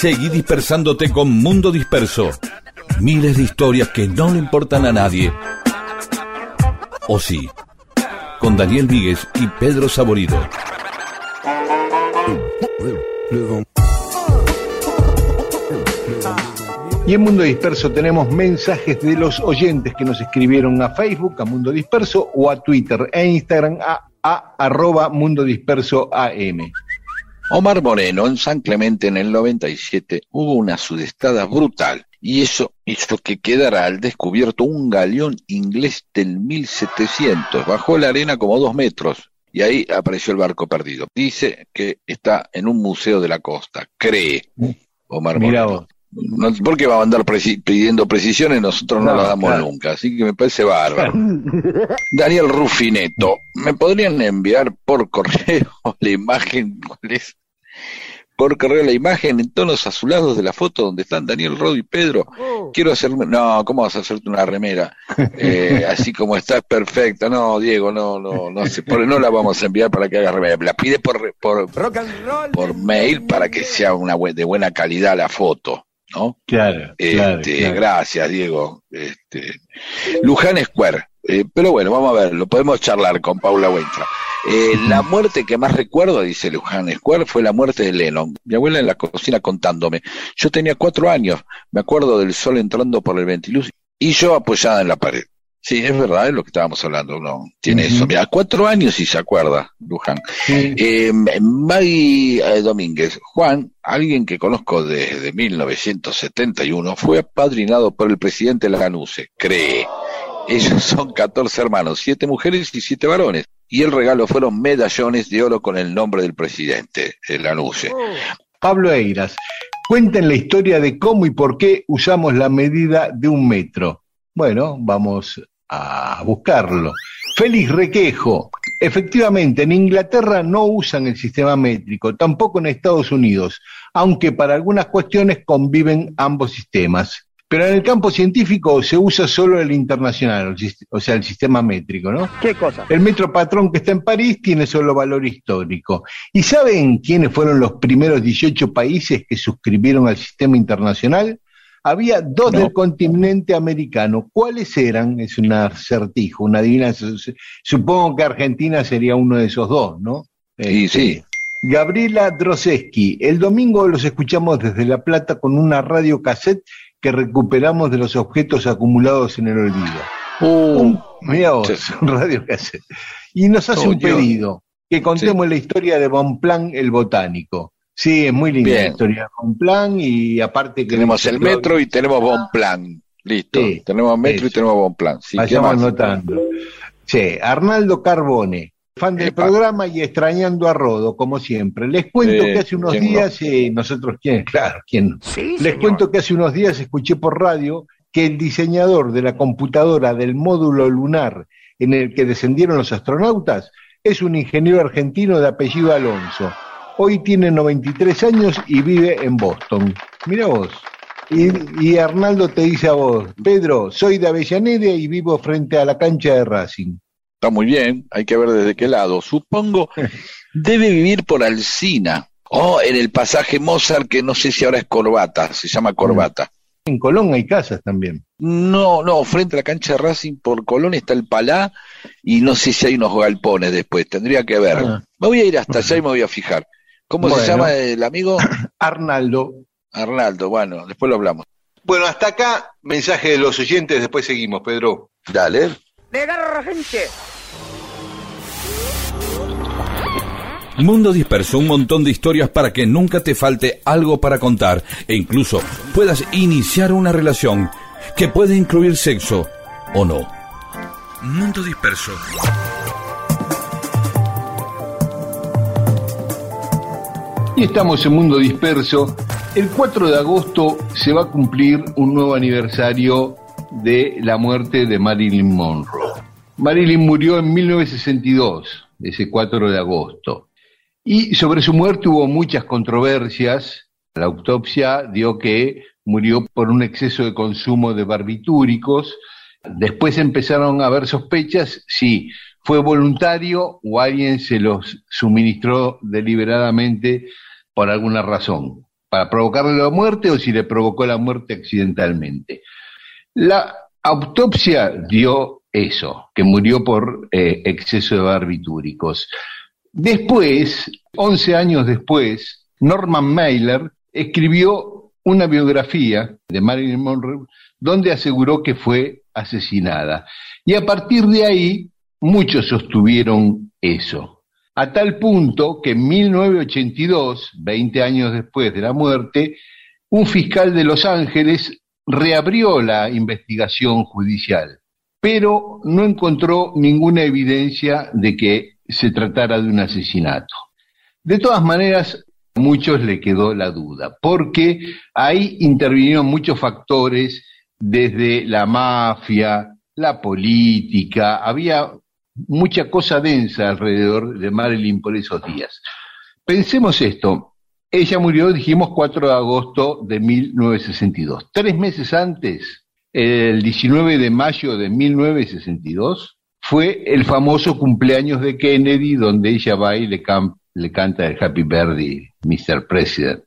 Seguí dispersándote con Mundo Disperso. Miles de historias que no le importan a nadie. O sí. Con Daniel Víguez y Pedro Saborido. Y en Mundo Disperso tenemos mensajes de los oyentes que nos escribieron a Facebook, a Mundo Disperso, o a Twitter e Instagram a, a arroba Mundo Disperso AM. Omar Moreno, en San Clemente en el 97, hubo una sudestada brutal y eso hizo que quedara al descubierto un galeón inglés del 1700. Bajó la arena como dos metros y ahí apareció el barco perdido. Dice que está en un museo de la costa, cree Omar Mirá Moreno. vos. No, ¿Por qué va a andar preci- pidiendo precisiones? Nosotros no, No, las damos claro. nunca, así que me parece bárbaro. Daniel Rufineto, ¿me podrían enviar por correo la imagen cuál es? por correr la imagen en tonos azulados de la foto donde están Daniel Rodo y Pedro. Oh. Quiero hacerme, no, ¿cómo vas a hacerte una remera? Eh, así como está, perfecta. No, Diego, no, no, no sé, por, no la vamos a enviar para que haga remera. La pide por, por, Rock and roll. por mail para que sea una de buena calidad la foto, ¿no? Claro, Este, claro. Gracias, Diego. Este, Luján Square. Eh, pero bueno, vamos a ver, lo podemos charlar con Paula Wentra. Eh, la muerte que más recuerdo, dice Luján Square, fue la muerte de Lennon. Mi abuela en la cocina contándome. Yo tenía cuatro años, me acuerdo del sol entrando por el ventiluz y yo apoyada en la pared. Sí, es verdad, es lo que estábamos hablando, uno tiene eso. Mira, cuatro años y se acuerda, Luján. Sí. Eh, Maggie eh, Domínguez, Juan, alguien que conozco desde 1971, fue apadrinado por el presidente Lanuse, cree. Ellos son 14 hermanos, 7 mujeres y 7 varones. Y el regalo fueron medallones de oro con el nombre del presidente, el Lanuse. Pablo Eiras, cuenten la historia de cómo y por qué usamos la medida de un metro. Bueno, vamos a buscarlo. Félix Requejo, efectivamente, en Inglaterra no usan el sistema métrico, tampoco en Estados Unidos, aunque para algunas cuestiones conviven ambos sistemas. Pero en el campo científico se usa solo el internacional, o sea, el sistema métrico, ¿no? ¿Qué cosa? El metro patrón que está en París tiene solo valor histórico. ¿Y saben quiénes fueron los primeros 18 países que suscribieron al sistema internacional? Había dos No. del continente americano. ¿Cuáles eran? Es un acertijo, una adivinanza. Supongo que Argentina sería uno de esos dos, ¿no? Y Este, sí, Gabriela Droseski. El domingo los escuchamos desde La Plata con una radio cassette que recuperamos de los objetos acumulados en el olvido. Mira vos, Uh. Sí. un radio cassette. Y nos hace Oh, un Dios. pedido, que contemos la historia de Bonplan el botánico. Sí, es muy linda la historia Bonplan y aparte que... tenemos el metro y tenemos Bonplan. Listo, Sí, tenemos metro y tenemos Bonplan. Sí, ¿qué Vayamos más? anotando. Sí, Arnaldo Carbone, fan del Epa. programa y extrañando a Rodo, como siempre. Les cuento Sí, que hace unos días, eh, nosotros, ¿quién? Claro, ¿quién? no? Sí, Les señor. cuento que hace unos días escuché por radio que el diseñador de la computadora del módulo lunar en el que descendieron los astronautas es un ingeniero argentino de apellido Alonso. Hoy tiene 93 años y vive en Boston. Mira vos. Y, y Arnaldo te dice a vos, Pedro, soy de Avellaneda y vivo frente a la cancha de Racing. Está muy bien, hay que ver desde qué lado. Supongo debe vivir por Alcina. O en el pasaje Mozart, que no sé si ahora es corbata, se llama corbata. En Colón hay casas también. No, no, frente a la cancha de Racing por Colón está el Palá y no sé si hay unos galpones después, tendría que ver. Ah. Me voy a ir hasta allá y me voy a fijar. ¿Cómo se llama el amigo? Arnaldo. Arnaldo, bueno, después lo hablamos. Bueno, hasta acá, mensaje de los oyentes, después seguimos, Pedro. Dale. De garra, gente. Mundo Disperso, un montón de historias para que nunca te falte algo para contar e incluso puedas iniciar una relación que puede incluir sexo o no. Mundo Disperso. Y estamos en Mundo Disperso. El 4 de agosto se va a cumplir un nuevo aniversario de la muerte de Marilyn Monroe. Marilyn murió en 1962, ese 4 de agosto. Y sobre su muerte hubo muchas controversias. La autopsia dio que murió por un exceso de consumo de barbitúricos. Después empezaron a haber sospechas si fue voluntario o alguien se los suministró deliberadamente por alguna razón, para provocarle la muerte o si le provocó la muerte accidentalmente. La autopsia dio eso, que murió por eh, exceso de barbitúricos. Después, 11 años después, Norman Mailer escribió una biografía de Marilyn Monroe donde aseguró que fue asesinada. Y a partir de ahí, muchos sostuvieron eso. A tal punto que en 1982, 20 años después de la muerte, un fiscal de Los Ángeles reabrió la investigación judicial, pero no encontró ninguna evidencia de que se tratara de un asesinato. De todas maneras, a muchos le quedó la duda, porque ahí intervinieron muchos factores, desde la mafia, la política, había mucha cosa densa alrededor de Marilyn por esos días. Pensemos esto, Ella murió, dijimos, 4 de agosto de 1962. Tres meses antes, el 19 de mayo de 1962, fue el famoso cumpleaños de Kennedy, donde ella va y le, le canta el Happy Birthday, Mr. President,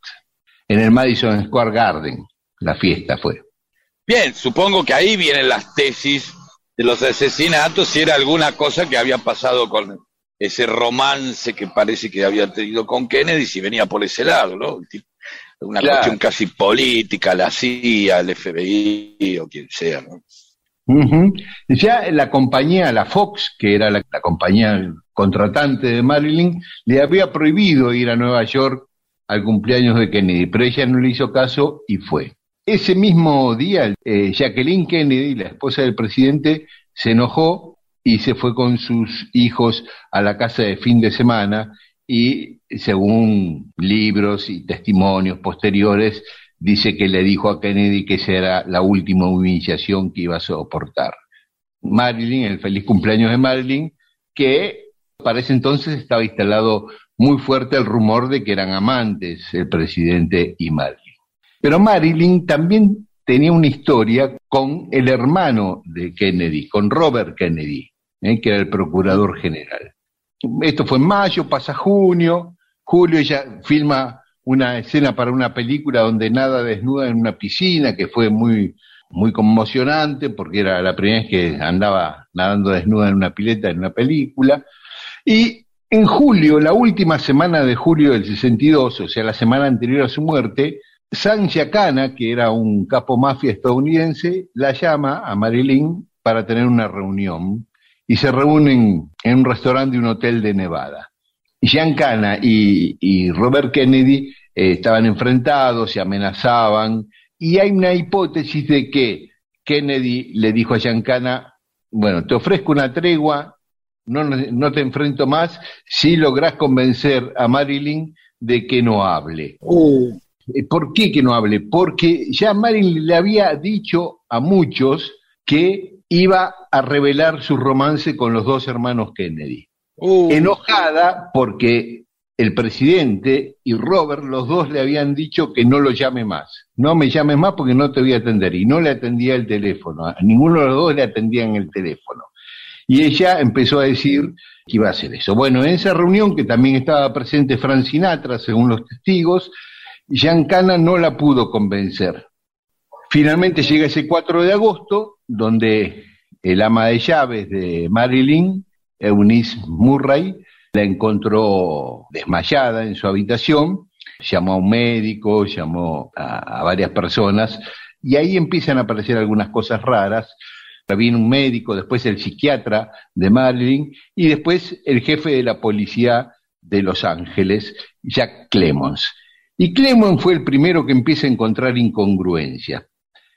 en el Madison Square Garden. La fiesta fue. Bien, supongo que ahí vienen las tesis de los asesinatos, si era alguna cosa que había pasado con ese romance que parece que había tenido con Kennedy, si venía por ese lado, ¿no? Una cuestión casi política, la CIA, el FBI o quien sea, ¿no? Ya la compañía, la Fox, que era la, compañía contratante de Marilyn, le había prohibido ir a Nueva York al cumpleaños de Kennedy, pero ella no le hizo caso y fue. Ese mismo día, eh, Jacqueline Kennedy, la esposa del presidente, se enojó y se fue con sus hijos a la casa de fin de semana y según libros y testimonios posteriores, dice que le dijo a Kennedy que esa era la última humillación que iba a soportar. Marilyn, el feliz cumpleaños de Marilyn, que para ese entonces estaba instalado muy fuerte el rumor de que eran amantes el presidente y Marilyn. Pero Marilyn también tenía una historia con el hermano de Kennedy, con Robert Kennedy, ¿eh? que era el procurador general. Esto fue en mayo, pasa junio, julio ella filma una escena para una película donde nada desnuda en una piscina, que fue muy, muy conmocionante porque era la primera vez que andaba nadando desnuda en una pileta en una película. Y en julio, la última semana de julio del 62, o sea, la semana anterior a su muerte, San Giacana, que era un capo mafia estadounidense, la llama a Marilyn para tener una reunión y se reúnen en un restaurante de un hotel de Nevada. Giancana y, y Robert Kennedy eh, estaban enfrentados, se amenazaban, y hay una hipótesis de que Kennedy le dijo a Giancana, bueno, te ofrezco una tregua, no, no te enfrento más, si lográs convencer a Marilyn de que no hable. Uh. Eh, ¿Por qué que no hable? Porque ya Marilyn le había dicho a muchos que iba a revelar su romance con los dos hermanos Kennedy. Uh. Enojada porque el presidente y Robert, los dos le habían dicho que no lo llame más. No me llames más porque no te voy a atender. Y no le atendía el teléfono. A ninguno de los dos le atendían el teléfono. Y ella empezó a decir que iba a hacer eso. Bueno, en esa reunión, que también estaba presente Frank Sinatra, según los testigos, Giancana no la pudo convencer. Finalmente llega ese 4 de agosto, donde el ama de llaves de Marilyn, Eunice Murray, la encontró desmayada en su habitación, llamó a un médico, llamó a, varias personas, y ahí empiezan a aparecer algunas cosas raras. Viene un médico, después el psiquiatra de Marilyn, y después el jefe de la policía de Los Ángeles, Jack Clemons. Y Clemons fue el primero que empieza a encontrar incongruencias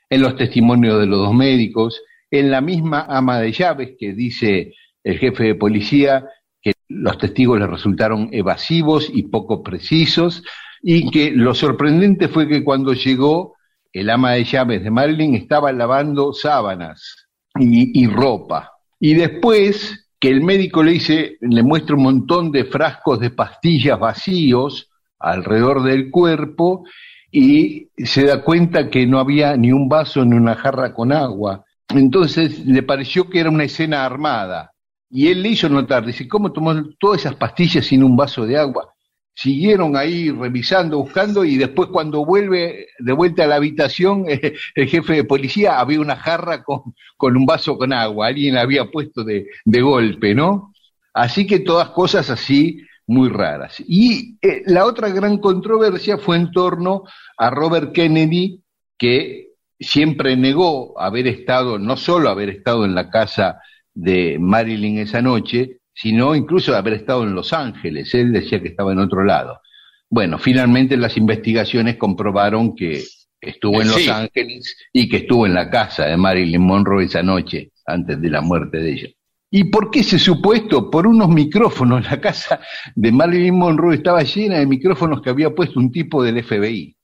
en los testimonios de los dos médicos, en la misma ama de llaves que dice el jefe de policía que los testigos le resultaron evasivos y poco precisos y que lo sorprendente fue que cuando llegó el ama de llaves de Marilyn estaba lavando sábanas y, y ropa. Y después que el médico le dice, le muestra un montón de frascos de pastillas vacíos alrededor del cuerpo y se da cuenta que no había ni un vaso ni una jarra con agua. Entonces le pareció que era una escena armada. Y él le hizo notar, dice, ¿cómo tomó todas esas pastillas sin un vaso de agua? Siguieron ahí revisando, buscando, y después cuando vuelve de vuelta a la habitación, el jefe de policía había una jarra con, con un vaso con agua, alguien la había puesto de, de golpe, ¿no? Así que todas cosas así muy raras. Y eh, la otra gran controversia fue en torno a Robert Kennedy, que siempre negó haber estado, no solo haber estado en la casa de Marilyn esa noche, sino incluso haber estado en Los Ángeles. Él decía que estaba en otro lado. Bueno, finalmente las investigaciones comprobaron que estuvo en Los Ángeles y que estuvo en la casa de Marilyn Monroe esa noche, antes de la muerte de ella. ¿Y por qué se supo esto? Por unos micrófonos. La casa de Marilyn Monroe estaba llena de micrófonos que había puesto un tipo del FBI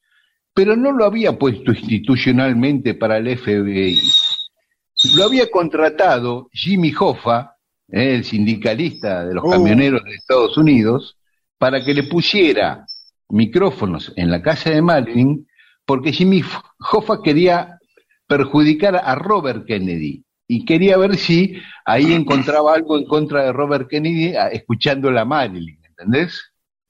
pero no lo había puesto institucionalmente para el FBI. Lo había contratado Jimmy Hoffa, eh, el sindicalista de los oh. camioneros de Estados Unidos, para que le pusiera micrófonos en la casa de Marilyn porque Jimmy Hoffa quería perjudicar a Robert Kennedy y quería ver si ahí encontraba algo en contra de Robert Kennedy a- escuchando a Marilyn, ¿entendés?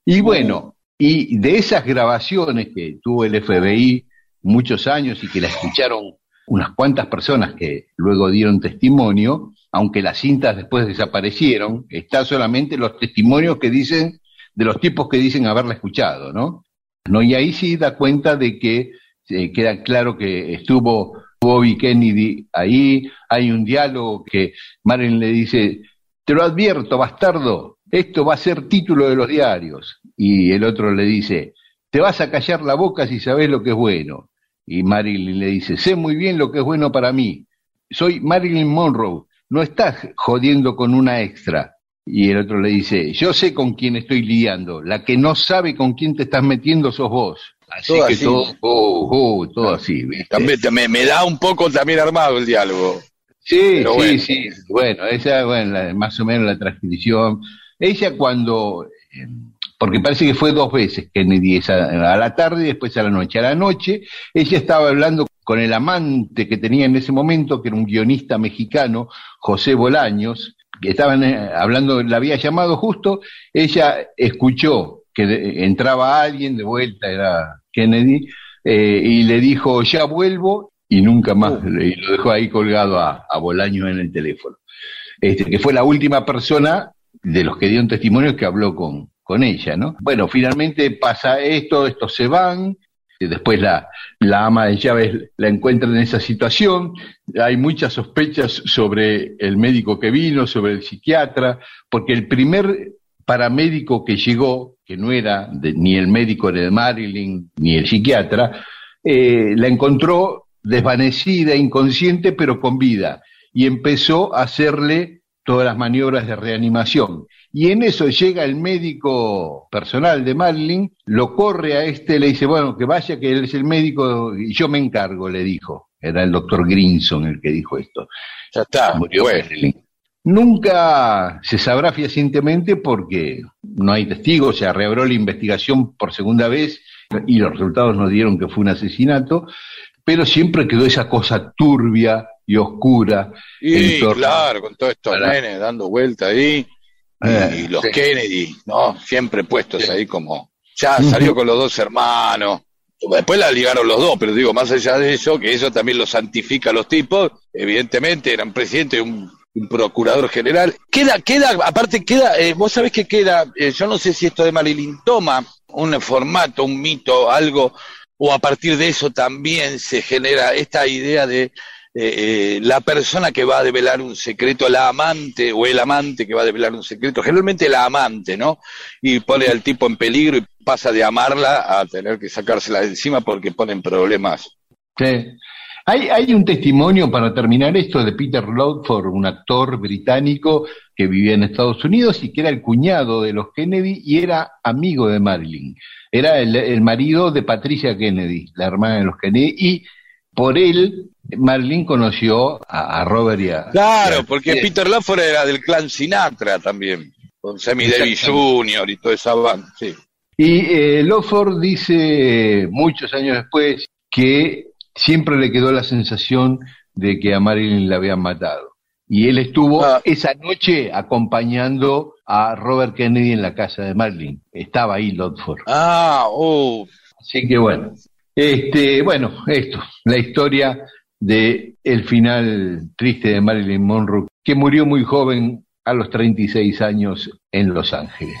Y bueno, y de esas grabaciones que tuvo el FBI muchos años y que la escucharon unas cuantas personas que luego dieron testimonio, aunque las cintas después desaparecieron, está solamente los testimonios que dicen, de los tipos que dicen haberla escuchado, ¿no? ¿no? Y ahí sí da cuenta de que eh, queda claro que estuvo Bobby Kennedy ahí, hay un diálogo que Marilyn le dice, te lo advierto, bastardo, esto va a ser título de los diarios. Y el otro le dice, te vas a callar la boca si sabes lo que es bueno. Y Marilyn le dice, sé muy bien lo que es bueno para mí. Soy Marilyn Monroe, no estás jodiendo con una extra. Y el otro le dice, yo sé con quién estoy lidiando, la que no sabe con quién te estás metiendo sos vos. Así Todo que así. todo, oh, oh, todo así, ¿viste? También me, me da un poco también armado el diálogo. Sí, Pero sí, bueno. sí. Bueno, esa, bueno, la- más o menos la transcripción. Ella cuando, eh, porque parece que fue dos veces Kennedy, esa, a la tarde y después a la noche. A la noche, ella estaba hablando con el amante que tenía en ese momento, que era un guionista mexicano, José Bolaños, que estaban eh, hablando, la había llamado justo, ella escuchó que de- entraba alguien de vuelta, era Kennedy, eh, y le dijo, ya vuelvo, y nunca más, y lo dejó ahí colgado a, a Bolaños en el teléfono. Este, que fue la última persona de los que dieron testimonio que habló con, con ella, ¿no? Bueno, finalmente pasa esto, estos se van, y después la, la ama de llaves la encuentra en esa situación, hay muchas sospechas sobre el médico que vino, sobre el psiquiatra, porque el primer paramédico que llegó, que no era de- ni el médico de Marilyn ni el psiquiatra, eh, la encontró desvanecida, inconsciente, pero con vida, y empezó a hacerle todas las maniobras de reanimación. Y en eso llega el médico personal de Marilyn, lo corre a este, le dice, bueno, que vaya, que él es el médico, y yo me encargo, le dijo. Era el doctor Grinson el que dijo esto. Ya está. Murió bueno. Marilyn. Nunca se sabrá fehacientemente porque no hay testigos, se reabrió la investigación por segunda vez y los resultados nos dieron que fue un asesinato, pero siempre quedó esa cosa turbia y oscura. Y torno- claro, con todos estos Para- nenes dando vuelta ahí. y Eh, los sí. Kennedy, ¿no? Siempre puestos Sí. ahí como. Ya salió con los dos hermanos. Después la ligaron los dos, pero digo, más allá de eso, que eso también lo santifica a los tipos, evidentemente eran presidente de un, un procurador general. Queda, queda, aparte queda, eh, vos sabés que queda, eh, yo no sé si esto de Marilyn toma un formato, un mito, algo, o a partir de eso también se genera esta idea de eh, eh, la persona que va a develar un secreto, la amante o el amante que va a develar un secreto, generalmente la amante, ¿no? Y pone al tipo en peligro y pasa de amarla a tener que sacársela de encima porque ponen problemas. Sí. Hay, hay un testimonio para terminar esto de Peter Lawford, un actor británico que vivía en Estados Unidos y que era el cuñado de los Kennedy y era amigo de Marilyn. Era el, el marido de Patricia Kennedy, la hermana de los Kennedy, y por él Marilyn conoció a, a Robert y a... Claro, y a- porque Peter Lawford era del clan Sinatra también, con Sammy Davis Jr. y toda esa banda, sí. Y eh, Lawford dice muchos años después que siempre le quedó la sensación de que a Marilyn la habían matado. Y él estuvo Ah. esa noche acompañando a Robert Kennedy en la casa de Marilyn. Estaba ahí Lawford. Ah, oh, Así que bueno, este, bueno, esto, la historia de el final triste de Marilyn Monroe, que murió muy joven a los 36 años en Los Ángeles.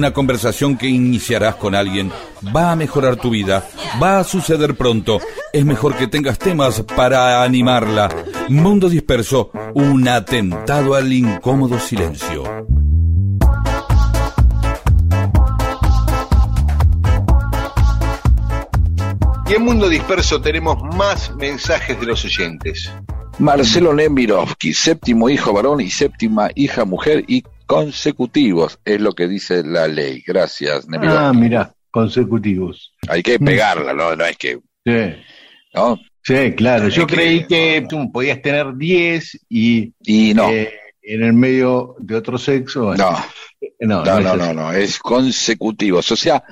Una conversación que iniciarás con alguien va a mejorar tu vida, va a suceder pronto. Es mejor que tengas temas para animarla. Mundo disperso, un atentado al incómodo silencio. Y en Mundo Disperso tenemos más mensajes de los oyentes. Marcelo Nemirovsky, séptimo hijo varón y séptima hija mujer y consecutivos, es lo que dice la ley. Gracias, Nemirovsky. Ah, mira, consecutivos. Hay que pegarla, ¿no? No es que. Sí, ¿no? sí claro. Yo que- creí que tú podías tener 10 y Y no. eh, en el medio de otro sexo. bueno, No, no, no, es no, no, no, es consecutivos. O sea,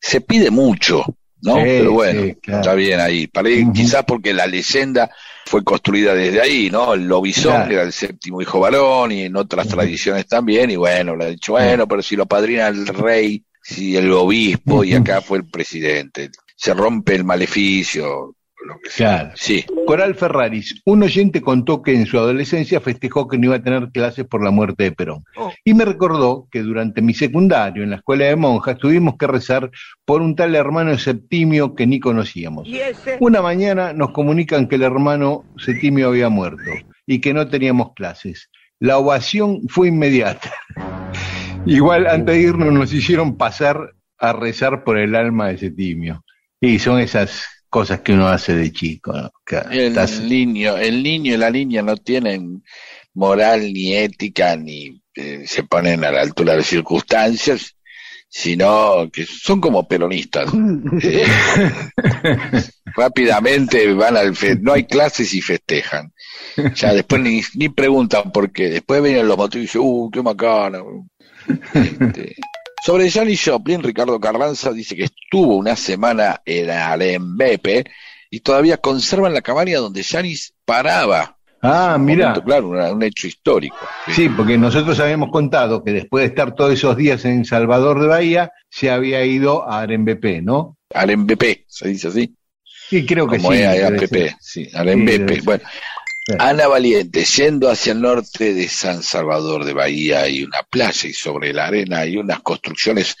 se pide mucho, ¿no? Sí, Pero bueno, sí, claro. está bien ahí. Para-. Quizás porque la leyenda fue construida desde ahí, ¿no? El lobizón, Claro. que era el séptimo hijo varón, y en otras tradiciones también, y bueno, le ha dicho, bueno, pero si lo padrina el rey, si el obispo, y acá fue el presidente. Se rompe el maleficio, lo que sea. Claro. Sí, Coral Ferraris, un oyente contó que en su adolescencia festejó que no iba a tener clases por la muerte de Perón. Oh. Y me recordó que durante mi secundario en la escuela de monjas tuvimos que rezar por un tal hermano Septimio que ni conocíamos. Y ese. Una mañana nos comunican que el hermano Septimio había muerto y que no teníamos clases. La ovación fue inmediata. Igual antes de irnos nos hicieron pasar a rezar por el alma de Septimio. Y son esas cosas que uno hace de chico. ¿no? Que estás- el niño, el niño y la niña no tienen moral ni ética ni eh, se ponen a la altura de las circunstancias, sino que son como peronistas. Rápidamente van al fe no hay clases y festejan. Ya después ni, ni preguntan por qué. Después vienen los motivos y dicen, uh, qué macana. Este, Sobre Janis Joplin, Ricardo Carranza dice que estuvo una semana en Alembepe y todavía conservan la cabaña donde Janis paraba. Ah, mira. claro, un hecho histórico. Sí, porque nosotros habíamos contado que después de estar todos esos días en Salvador de Bahía, se había ido a Arembepe, ¿no? Alembepe, se dice así. Y creo que Como sí. ser. sí, ser. Bueno, Sí. Ana Valiente, yendo hacia el norte de San Salvador de Bahía, hay una playa y sobre la arena hay unas construcciones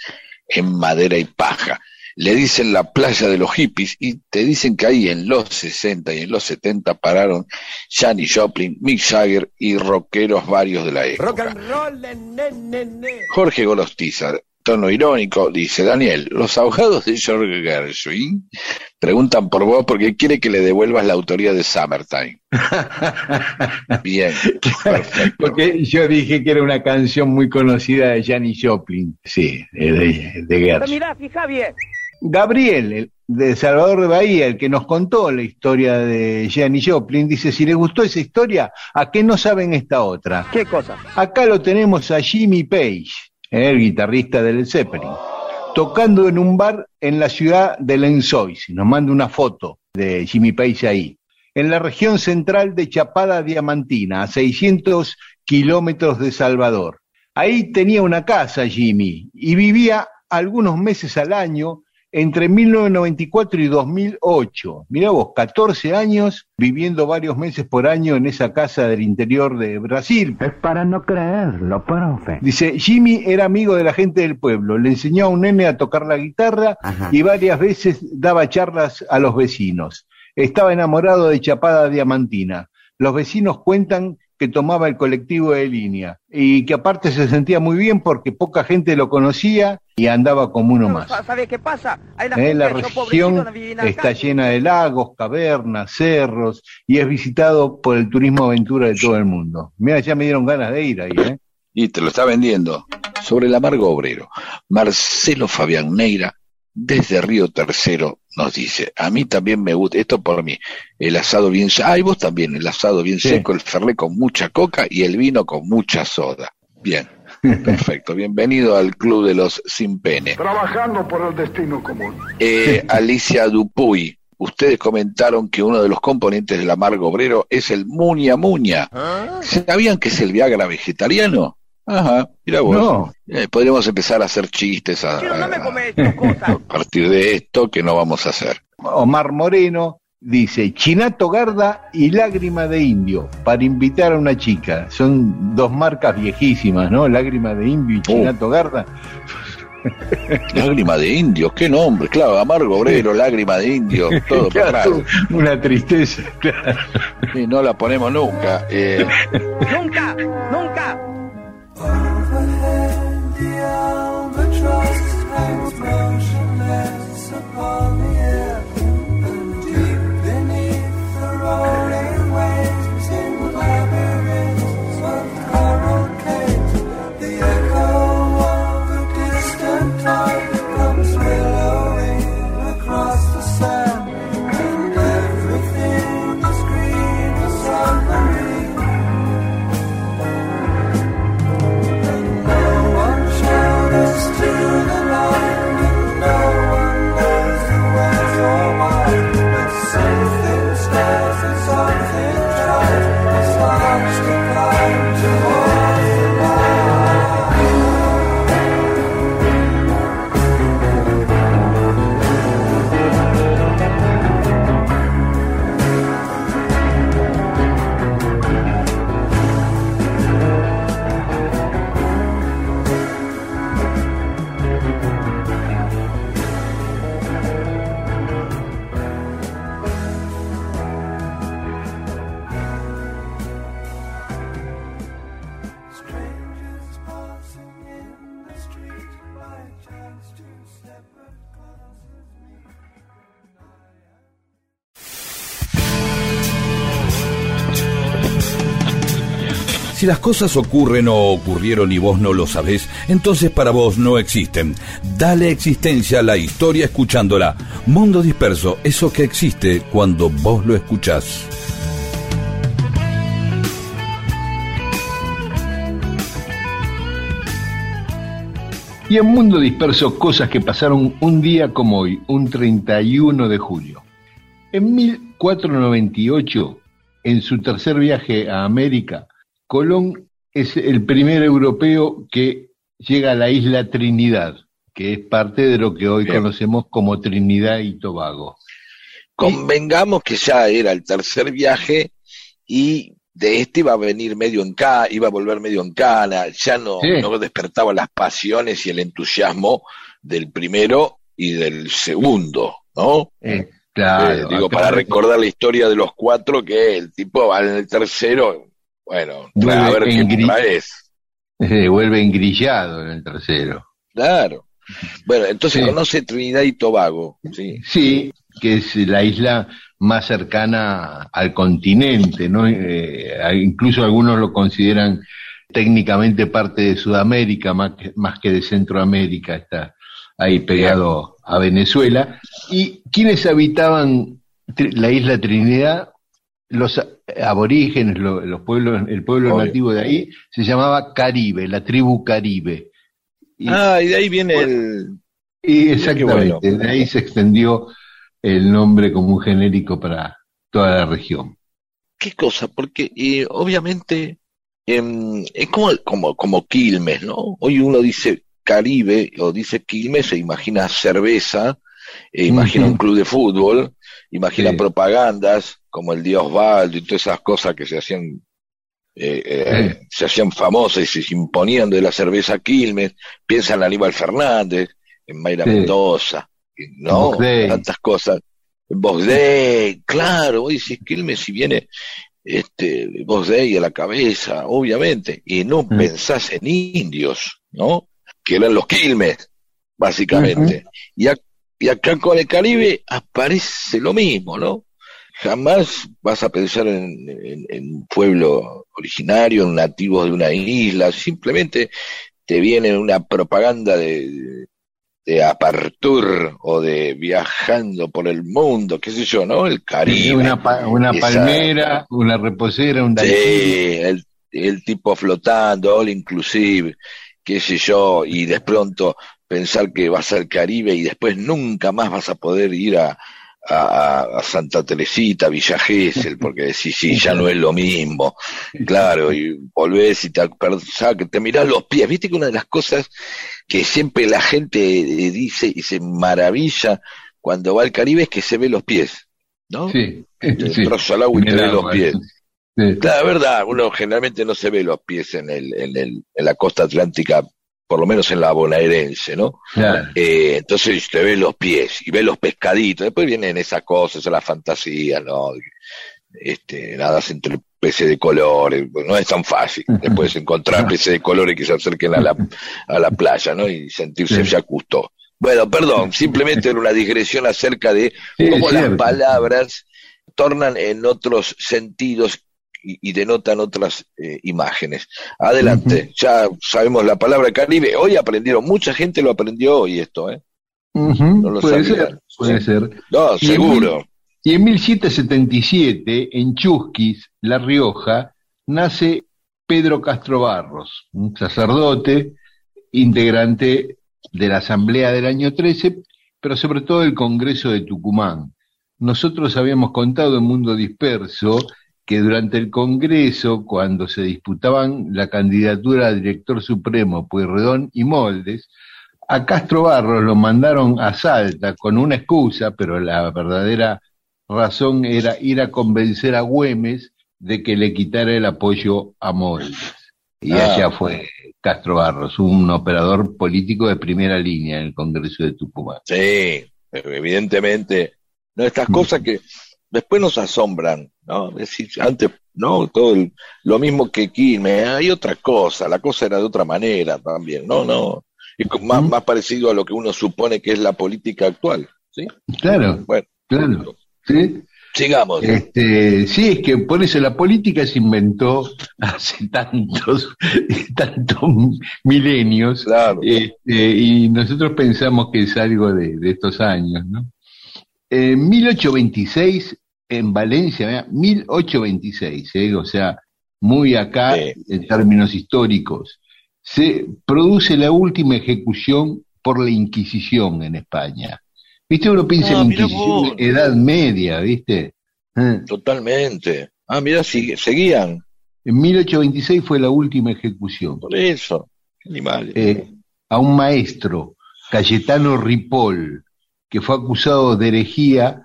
en madera y paja. Le dicen la playa de los hippies y te dicen que ahí en los 60 y en los 70 pararon Janis Joplin, Mick Jagger y rockeros varios de la Rock época. and roll, ne, ne, ne. Jorge Golostiza, tono irónico, dice Daniel, los abogados de George Gershwin preguntan por vos porque quiere que le devuelvas la autoría de Summertime. Bien, perfecto. Porque yo dije que era una canción muy conocida de Janis Joplin. Sí, de, de Pero Gershwin. mirá, fija bien. Gabriel, el de Salvador de Bahía, el que nos contó la historia de Janis Joplin, dice, si les gustó esa historia, ¿a qué no saben esta otra? ¿Qué cosa? Acá lo tenemos a Jimmy Page, el guitarrista del Zeppelin, tocando en un bar en la ciudad de Lenzois. Nos manda una foto de Jimmy Page ahí. En la región central de Chapada Diamantina, a 600 kilómetros de Salvador. Ahí tenía una casa Jimmy y vivía algunos meses al año entre 1994 y 2008. Mirá vos, 14 años viviendo varios meses por año en esa casa del interior de Brasil, Es para no creerlo, profe. Dice, Jimmy era amigo de la gente del pueblo, le enseñó a un nene a tocar la guitarra y varias veces daba charlas a los vecinos. Estaba enamorado de Chapada Diamantina. Los vecinos cuentan que tomaba el colectivo de línea y que aparte se sentía muy bien porque poca gente lo conocía y andaba como uno más. ¿Sabes qué pasa? Hay una Eh, la región la está llena de lagos, cavernas, cerros y es visitado por el turismo aventura de todo el mundo. Mira, ya me dieron ganas de ir ahí, ¿eh? Y te lo está vendiendo. Sobre el amargo obrero, Marcelo Fabián Neira, desde Río Tercero, nos dice, a mí también me gusta, esto por mí, el asado bien seco, ah, y vos también, el asado bien Sí. seco, el ferré con mucha coca y el vino con mucha soda. Bien, perfecto, bienvenido al Club de los Sin Pene. Trabajando por el destino común. Eh, Alicia Dupuy, ustedes comentaron que uno de los componentes del amargo obrero es el muña muña. ¿Sabían que es el Viagra vegetariano? Ajá, mira vos. No. Eh, podríamos empezar a hacer chistes a, Chino, no me a- comes tus cosas. a partir de esto que no vamos a hacer. Omar Moreno dice Chinato Garda y Lágrima de Indio para invitar a una chica. Son dos marcas viejísimas, ¿no? Lágrima de Indio y Chinato Garda. Lágrima de indio, qué nombre, claro, amargo obrero, lágrima de indio, todo para Claro, una tristeza, claro. Sí, no la ponemos nunca. Eh, Nunca, nunca. Hangs motionless upon the Si las cosas ocurren o ocurrieron y vos no lo sabés, entonces para vos no existen. Dale existencia a la historia escuchándola. Mundo disperso, eso que existe cuando vos lo escuchás. Y en Mundo Disperso, cosas que pasaron un día como hoy, un 31 de julio. En 1498, en su tercer viaje a América, Colón es el primer europeo que llega a la isla Trinidad, que es parte de lo que hoy Bien. conocemos como Trinidad y Tobago. convengamos que ya era el tercer viaje y de este iba a venir medio en cana, iba a volver medio en cana, ya no, Sí. no despertaba las pasiones y el entusiasmo del primero y del segundo, ¿no? Eh, claro, Eh, digo, para recordar la historia de los cuatro, que el tipo va en el tercero, bueno, Vuelve a ver qué se vuelve engrillado en el tercero. Claro. Bueno, entonces Sí. conoce Trinidad y Tobago, sí. Sí, que es la isla más cercana al continente, ¿no? Eh, incluso algunos lo consideran técnicamente parte de Sudamérica, más que, más que de Centroamérica, está ahí pegado a Venezuela. ¿Y quiénes habitaban la isla Trinidad? Los aborígenes, lo- los pueblos, el pueblo Obvio. nativo de ahí se llamaba Caribe, la tribu Caribe. Y- Ah, y de ahí viene el... y exactamente, bueno. de ahí se extendió el nombre como un genérico para toda la región. ¿Qué cosa? Porque eh, obviamente em, es como, como, como Quilmes, ¿no? Hoy uno dice Caribe o dice Quilmes, se imagina cerveza, e imagina un club de fútbol, imagina Sí. propagandas como el Dios Osvaldo y todas esas cosas que se hacían eh, eh, se hacían famosas y se imponían de la cerveza Quilmes, piensa en Aníbal Fernández, en Mayra Sí. Mendoza, ¿no? Tantas cosas. Box Day, claro, vos decís Quilmes si viene este Box Day a la cabeza, obviamente, y no Mm. pensás en indios, ¿no? Que eran los Quilmes, básicamente. y, ac- y acá con el Caribe aparece lo mismo, ¿no? Jamás vas a pensar en, en- en un pueblo originario, en nativos de una isla, simplemente te viene una propaganda de, de o de viajando por el mundo, qué sé yo, ¿no? El Caribe. Una, pa- una Esa- palmera, una reposera, un Sí, el, el tipo flotando, all inclusive, qué sé yo, y de pronto pensar que vas al Caribe y después nunca más vas a poder ir a, a, a Santa Teresita, Villa Gesell, porque decís, sí, ya no es lo mismo. Claro, y volvés y te que te mirás los pies. Viste que una de las cosas que siempre la gente eh, dice y se maravilla cuando va al Caribe es que se ve los pies. ¿no? Sí. Te entras al agua y te ves los pies. sí. Claro, es verdad, uno generalmente no se ve los pies en, el, en, el, en la costa atlántica, por lo menos en la bonaerense, ¿no? Claro. Eh, entonces te ves los pies y ves los pescaditos, después vienen esas cosas, las fantasías, ¿no? Este, nadas entre peces de colores, pues no es tan fácil después encontrar peces de colores que se acerquen a la, a la playa, ¿no? Y sentirse Sí. ya justo. Bueno, perdón, simplemente era una digresión acerca de cómo las palabras tornan en otros sentidos y, y denotan otras eh, imágenes. Adelante, ya sabemos la palabra Caribe. Hoy aprendieron, mucha gente lo aprendió hoy esto, ¿eh? Ujú, No lo puede ser, puede Sí. ser. No, Y en seguro. Y en 1777, en Chusquis, La Rioja, nace Pedro Castro Barros, un sacerdote, integrante de la Asamblea del año 13, pero sobre todo del Congreso de Tucumán. Nosotros habíamos contado en Mundo Disperso que durante el Congreso, cuando se disputaban la candidatura a director supremo Pueyrredón y Moldes, a Castro Barros lo mandaron a Salta con una excusa, pero la verdadera razón era ir a convencer a Güemes de que le quitara el apoyo a Moldes. Y Ah. allá fue Castro Barros, un operador político de primera línea en el Congreso de Tucumán. Sí, evidentemente. No, estas cosas que después nos asombran, ¿no? Decir, antes, ¿no? Todo el- lo mismo que Quilmes, hay otra cosa, la cosa era de otra manera también, no, no. Más, más parecido a lo que uno supone que es la política actual, ¿sí? Claro, Bueno, claro. ¿sí? sigamos. Este, sí, es que por eso la política se inventó hace tantos, tantos milenios, Claro. este, y nosotros pensamos que es algo de, de estos años, ¿no? En 1826, en Valencia, mirá, 1826, ¿eh? o sea, muy acá Sí. en términos históricos, se produce la última ejecución por la Inquisición en España. ¿Viste? Uno piensa Ah, en Inquisición. Edad Media, ¿viste? Eh. Totalmente. Ah, mira, sigue- seguían. En 1826 fue la última ejecución. Por eso. Qué animales. Eh, a un maestro, Cayetano Ripoll, que fue acusado de herejía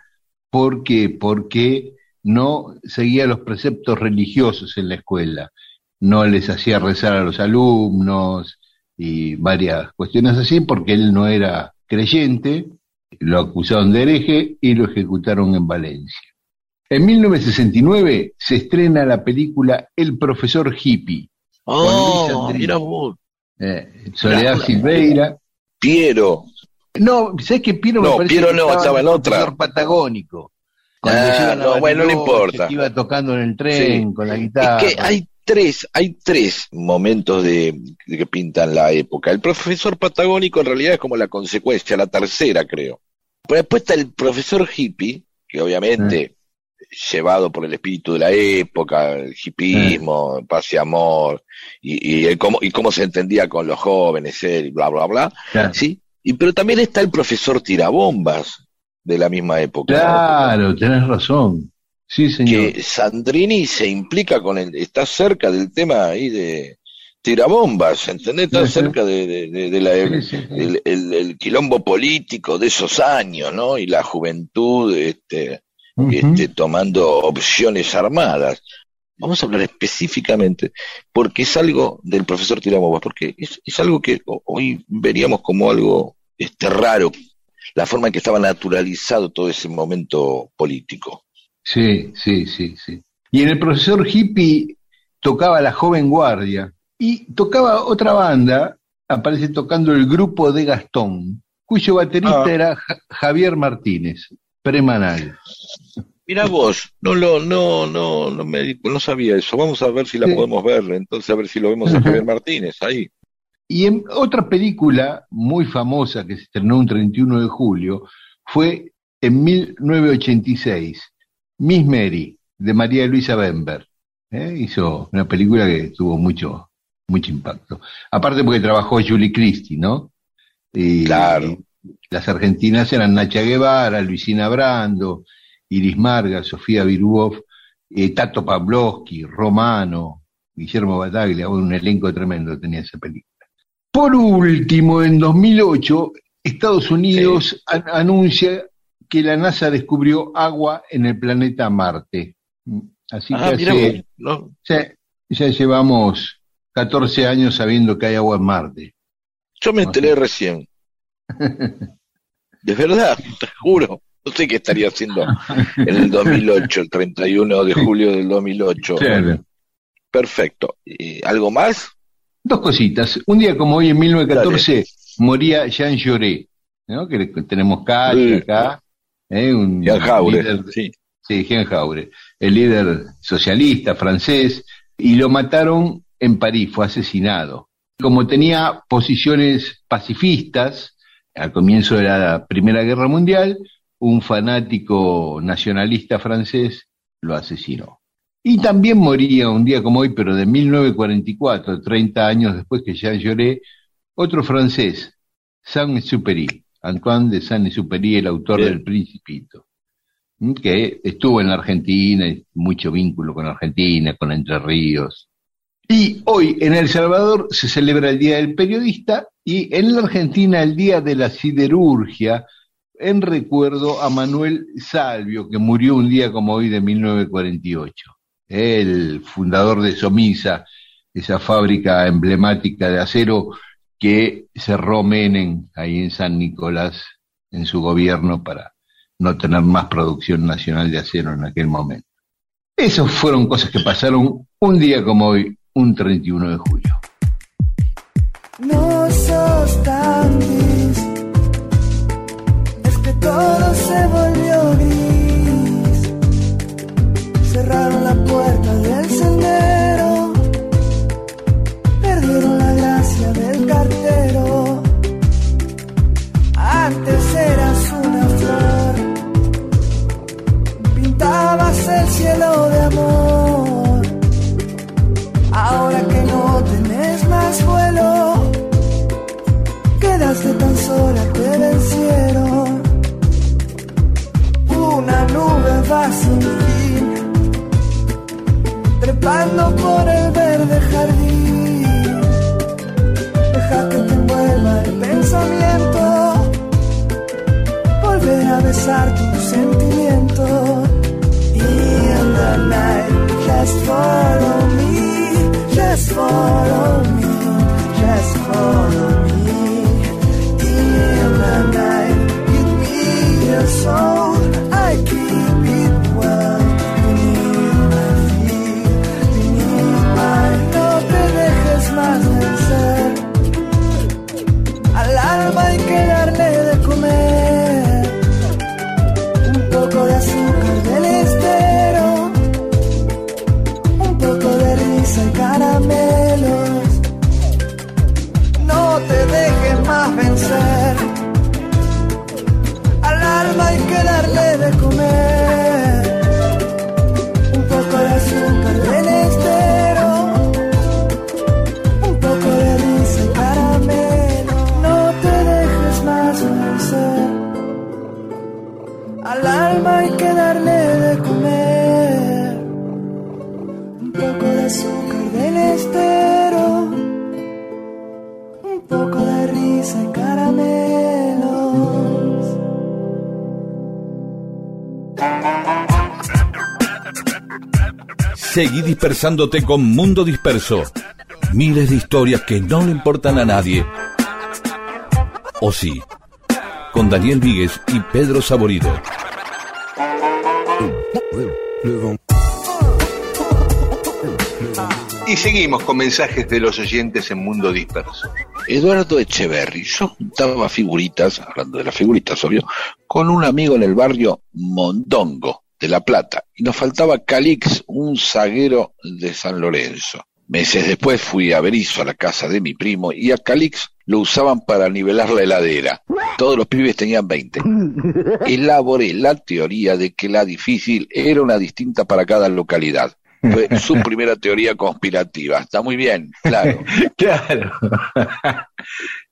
porque, porque no seguía los preceptos religiosos en la escuela. No les hacía rezar a los alumnos y varias cuestiones así, porque él no era creyente. Lo acusaron de hereje y lo ejecutaron en Valencia. En 1969 se estrena la película El profesor hippie, Luis Oh, mira vos. eh, Soledad Silveira. Piero. No, ¿sabes que Piero me No, parece Piero que no, estaba en el otra. profesor patagónico. Ah, no, bueno, no importa. que iba tocando en el tren Sí. con la guitarra. Es que hay tres, hay tres momentos de, de que pintan la época. El profesor patagónico en realidad es como la consecuencia, la tercera creo. Pero después está el profesor hippie, que obviamente llevado por el espíritu de la época, el hippismo, paz y amor, y, y, el cómo, y cómo se entendía con los jóvenes, él, y bla, bla, bla. Claro. ¿sí? Y, pero también está el profesor tirabombas de la misma época. Claro, tenés razón. Sí, señor. que Sandrini se implica con el, está cerca del tema ahí de tirabombas, ¿entendés? Está Sí, sí. cerca de, de- de- de la, Sí, el, el- el quilombo político de esos años, ¿no? Y la juventud, este, este, tomando opciones armadas. Vamos a hablar específicamente, porque es algo del profesor Tirabombas, porque es, es algo que ho- hoy veríamos como algo este, raro, la forma en que estaba naturalizado todo ese momento político. Sí, sí, sí, sí. Y en el profesor hippie tocaba la joven guardia y tocaba otra banda, aparece tocando el grupo de Gastón, cuyo baterista Ah. era Ja- Javier Martínez, premanal. Mira vos, no lo, no, no, no me, no sabía eso. Vamos a ver si la Sí. podemos ver, entonces a ver si lo vemos a. Javier Martínez ahí. Y en otra película muy famosa que se estrenó un 31 de julio fue en 1986, Miss Mary, de María Luisa Bember. ¿eh? Hizo una película que tuvo mucho, mucho impacto. Aparte porque trabajó Julie Christie, ¿no? Y Claro. las argentinas eran Nacha Guevara, Luisina Brando, Iris Marga, Sofía Viruoff, eh, Tato Pavlovsky, Romano, Guillermo Bataglia, un elenco tremendo tenía esa película. Por último, en 2008, Estados Unidos an- anuncia que la NASA descubrió agua en el planeta Marte. Así Ah, que hace- no, ya, ya llevamos 14 años sabiendo que hay agua en Marte. yo me enteré recién. De verdad, te juro. No sé qué estaría haciendo en el 2008, el 31 de julio del 2008. Claro. Perfecto. ¿Y ¿Algo más? Dos cositas. Un día como hoy, en 1914, moría Jean Jaurès, ¿no? que tenemos calle acá. ¿eh? Un Jean Jaure, líder- sí. Sí, Jean Jaure, el líder socialista francés, y lo mataron en París, fue asesinado. Como tenía posiciones pacifistas al comienzo de la Primera Guerra Mundial, un fanático nacionalista francés lo asesinó. Y también moría un día como hoy, pero de 1944, 30 años después que Jean Jaurès, otro francés, Saint-Exupéry, Antoine de Saint-Exupéry, el autor Bien. del Principito que estuvo en la Argentina, mucho vínculo con Argentina, con Entre Ríos. Y hoy en El Salvador se celebra el Día del Periodista y en la Argentina el Día de la Siderurgia, en recuerdo a Manuel Salvio, que murió un día como hoy de 1948. El fundador de Somisa, esa fábrica emblemática de acero que cerró Menem ahí en San Nicolás en su gobierno para no tener más producción nacional de acero en aquel momento. Esas fueron cosas que pasaron un día como hoy, un 31 de julio. No sos es que todo se volvió. Cerraron la puerta del sendero, perdieron la gracia del cartero. Antes eras una flor, pintabas el cielo de amor. Ahora que no tenés más vuelo, quedaste tan sola, te vencieron. Una nube va sin fin, trepando por el verde jardín. Deja que te envuelva el pensamiento, volver a besar tus sentimientos. In the night, just follow me, just follow me, just follow me. In the night, give me your soul, I keep it Al alma hay que darle de comer un poco de azúcar del estero, un poco de risa y caramelos. No te dejes más vencer. Al alma hay que darle de comer Seguí dispersándote con Mundo Disperso. Miles de historias que no le importan a nadie. O sí, con Daniel Víguez y Pedro Saborido. Y seguimos con mensajes de los oyentes en Mundo Disperso. Eduardo Echeverry. Yo juntaba figuritas, hablando de las figuritas, obvio, con un amigo en el barrio Mondongo de La Plata. Y nos faltaba Calix, un zaguero de San Lorenzo. Meses después fui a Berizo, a la casa de mi primo, y a Calix lo usaban para nivelar la heladera. Todos los pibes tenían 20. Elaboré la teoría de que la difícil era una distinta para cada localidad. Fue su primera teoría conspirativa. Está muy bien, claro. Claro,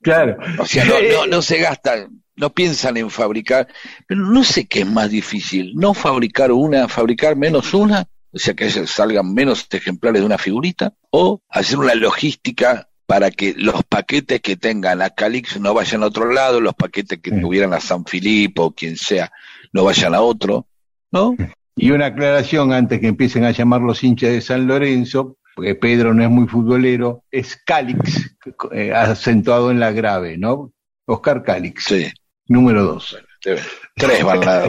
claro. O sea, no, no, no se gastan, no piensan en fabricar, pero no sé qué es más difícil, no fabricar una, fabricar menos una, o sea, que salgan menos ejemplares de una figurita, o hacer una logística para que los paquetes que tengan a Calix no vayan a otro lado, los paquetes que tuvieran a San Filipo o quien sea. no vayan a otro, ¿no? Y una aclaración antes que empiecen a llamar los hinchas de San Lorenzo, porque Pedro no es muy futbolero, es Calix, eh, acentuado en la grave, ¿no? Oscar Calix, Sí. Número dos. Tres van a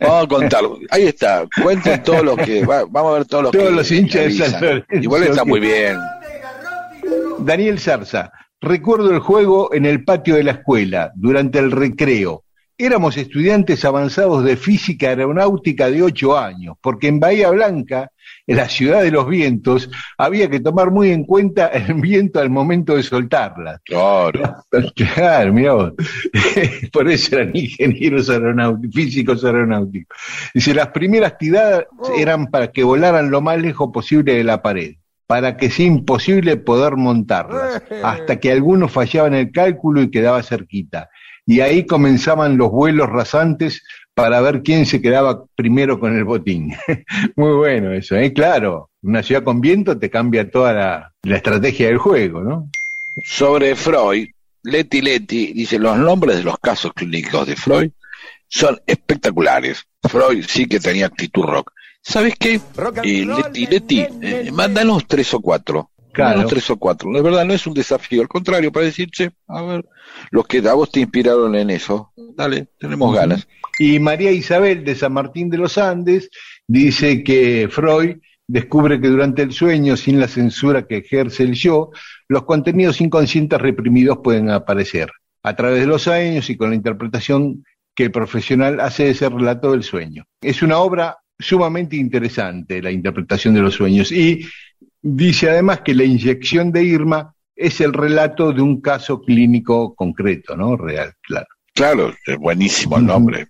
Vamos a contarlo. Ahí está. Cuenten todo lo que. va- vamos a ver todos los Todos que los hinchas de. San. Igual está muy bien. Daniel Zarza, recuerdo el juego en el patio de la escuela, durante el recreo. Éramos estudiantes avanzados de física aeronáutica de ocho años, porque en Bahía Blanca, en la ciudad de los vientos, había que tomar muy en cuenta el viento al momento de soltarla. Claro. Claro, mirá vos. Por eso eran ingenieros aeronáuticos, físicos aeronáuticos. Dice, las primeras tiradas eran para que volaran lo más lejos posible de la pared, para que sea imposible poder montarlas, hasta que algunos fallaban el cálculo y quedaba cerquita. Y ahí comenzaban los vuelos rasantes para ver quién se quedaba primero con el botín. Muy bueno eso, ¿eh? Claro, una ciudad con viento te cambia toda la, la estrategia del juego, ¿no? Sobre Freud, Leti Leti dice: los nombres de los casos clínicos de Freud son espectaculares. Freud sí que tenía actitud rock. ¿Sabes qué? Eh, Leti Leti, eh, mándanos tres o cuatro. Claro. Tres o cuatro. De verdad, no es un desafío, al contrario, para decir, che, a ver, los que a vos te inspiraron en eso, dale, tenemos ganas. Y María Isabel de San Martín de los Andes dice que Freud descubre que durante el sueño, sin la censura que ejerce el yo, los contenidos inconscientes reprimidos pueden aparecer a través de los años y con la interpretación que el profesional hace de ese relato del sueño. Es una obra sumamente interesante, la interpretación de los sueños. Y dice además que la inyección de Irma es el relato de un caso clínico concreto, ¿no? Real, claro. Claro, es buenísimo el nombre.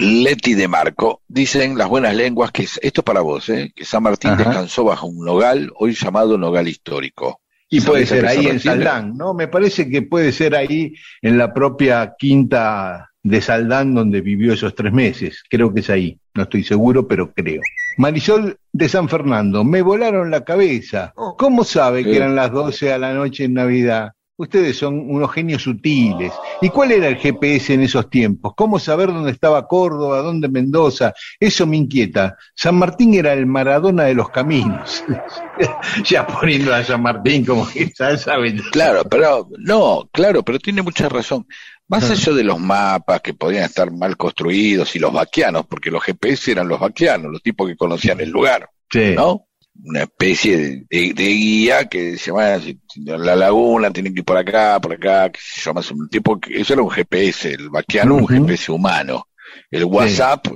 Leti de Marco, dicen las buenas lenguas que es- esto es para vos, ¿eh? que San Martín Ajá. descansó bajo un nogal, hoy llamado nogal histórico. Y puede ¿Sabés a ser ahí en? Saldán, ¿no? Me parece que puede ser ahí en la propia quinta de Saldán donde vivió esos tres meses. Creo que es ahí. No estoy seguro, pero creo. Marisol de San Fernando, me volaron la cabeza. ¿Cómo sabe que eran las 12 a la noche en Navidad? Ustedes son unos genios sutiles. ¿Y cuál era el GPS en esos tiempos? ¿Cómo saber dónde estaba Córdoba, dónde Mendoza? Eso me inquieta. San Martín era el Maradona de los caminos. ya poniendo a San Martín como que ya saben. Claro, pero no, claro, pero tiene mucha razón. Más allá de los mapas que podían estar mal construidos y los vaquianos, porque los GPS eran los vaquianos, los tipos que conocían el lugar, Sí. ¿no? Una especie de, de- de guía que se si la laguna, tienen que ir por acá, por acá, que se llama un tipo que eso era un GPS, el vaquiano un Ujú. GPS humano. El WhatsApp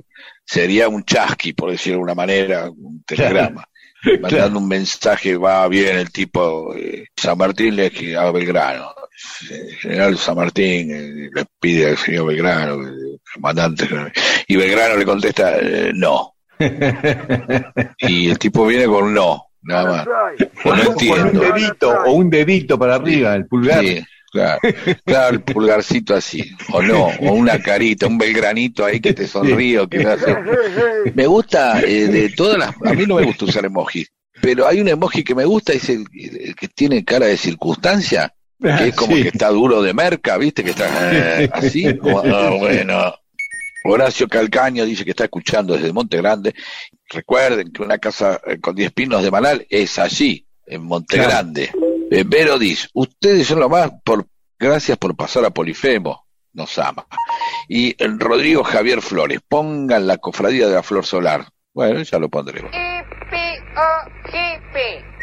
sería un chasqui, por decirlo de una manera, un telegrama. Mandando un mensaje, va bien el tipo, eh, San Martín le escribe a Belgrano. Eh, General San Martín eh, le pide al señor Belgrano, comandante, y Belgrano le contesta, eh, no. Y el tipo viene con no, nada más. O no Con un dedito o un dedito para arriba, el pulgar. Sí, claro, claro, el pulgarcito así, o no, o una carita, un belgranito ahí que te sonríe o que me hace. Me gusta eh, de todas las, a mí no me gusta usar emojis, pero hay un emoji que me gusta, es el, el que tiene cara de circunstancia, que es como Sí. que está duro de merca, ¿viste? Que está eh, así, como, ah, bueno. Horacio Calcaño dice que está escuchando desde Monte Grande. Recuerden que una casa eh, con 10 pinos de Manal es allí, en Monte Claro. Grande. Eh, Vero dice, ustedes son lo más, por, gracias por pasar a Polifemo, nos ama. Y Rodrigo Javier Flores, pongan la cofradía de la flor solar. Bueno, ya lo pondremos.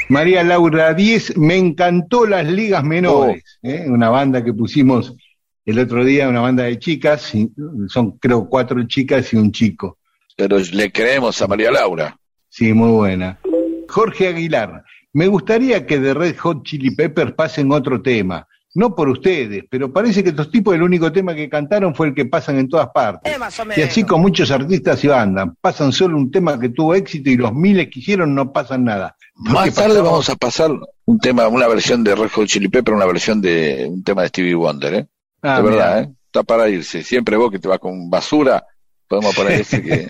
María Laura 10, me encantó las ligas menores, ¿eh? una banda que pusimos el otro día, una banda de chicas, son creo cuatro chicas y un chico. Pero le creemos a María Laura. Sí, muy buena. Jorge Aguilar, me gustaría que de Red Hot Chili Peppers pasen otro tema. No por ustedes, pero parece que estos tipos el único tema que cantaron fue el que pasan en todas partes. Y así con muchos artistas y bandas, pasan solo un tema que tuvo éxito y los miles que hicieron no pasan nada. Más tarde vamos a pasar un tema, una versión de Red Hot Chili Pepper, una versión de un tema de Stevie Wonder, ¿eh? Ah, de verdad, mirá. ¿eh? Está para irse. Siempre vos que te vas con basura, podemos poner ese que...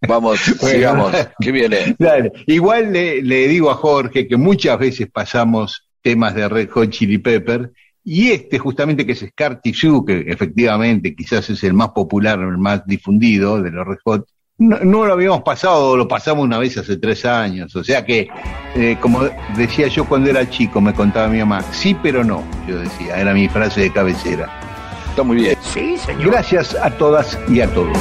Vamos, Bueno. sigamos. ¿Qué viene? Dale. Igual le, le digo a Jorge que muchas veces pasamos temas de Red Hot Chili Pepper Y este, justamente, que es Scar Tissue, que efectivamente quizás es el más popular, el más difundido de los Red Hot, no, no lo habíamos pasado, lo pasamos una vez hace tres años. O sea que, eh, como decía yo cuando era chico, me contaba mi mamá, sí, pero no, yo decía, era mi frase de cabecera. Está muy bien. Sí, señor. Gracias a todas y a todos.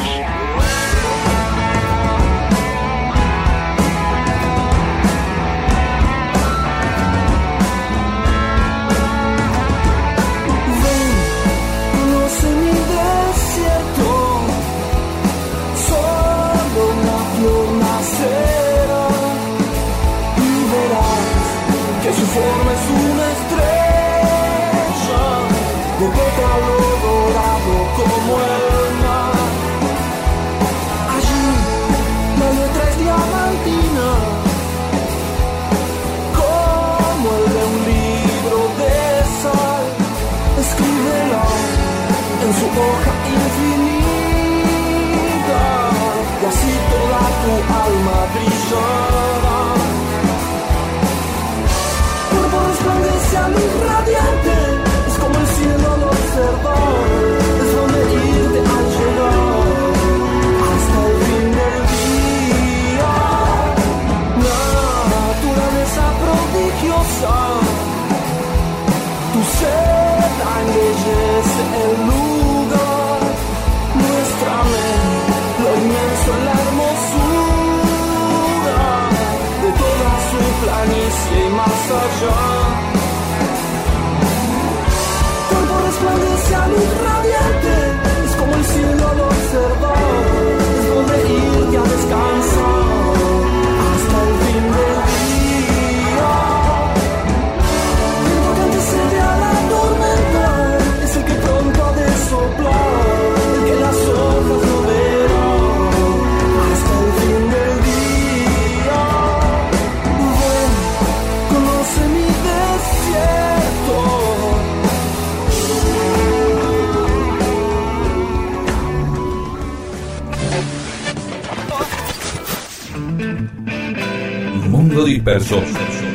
Mundo Disperso,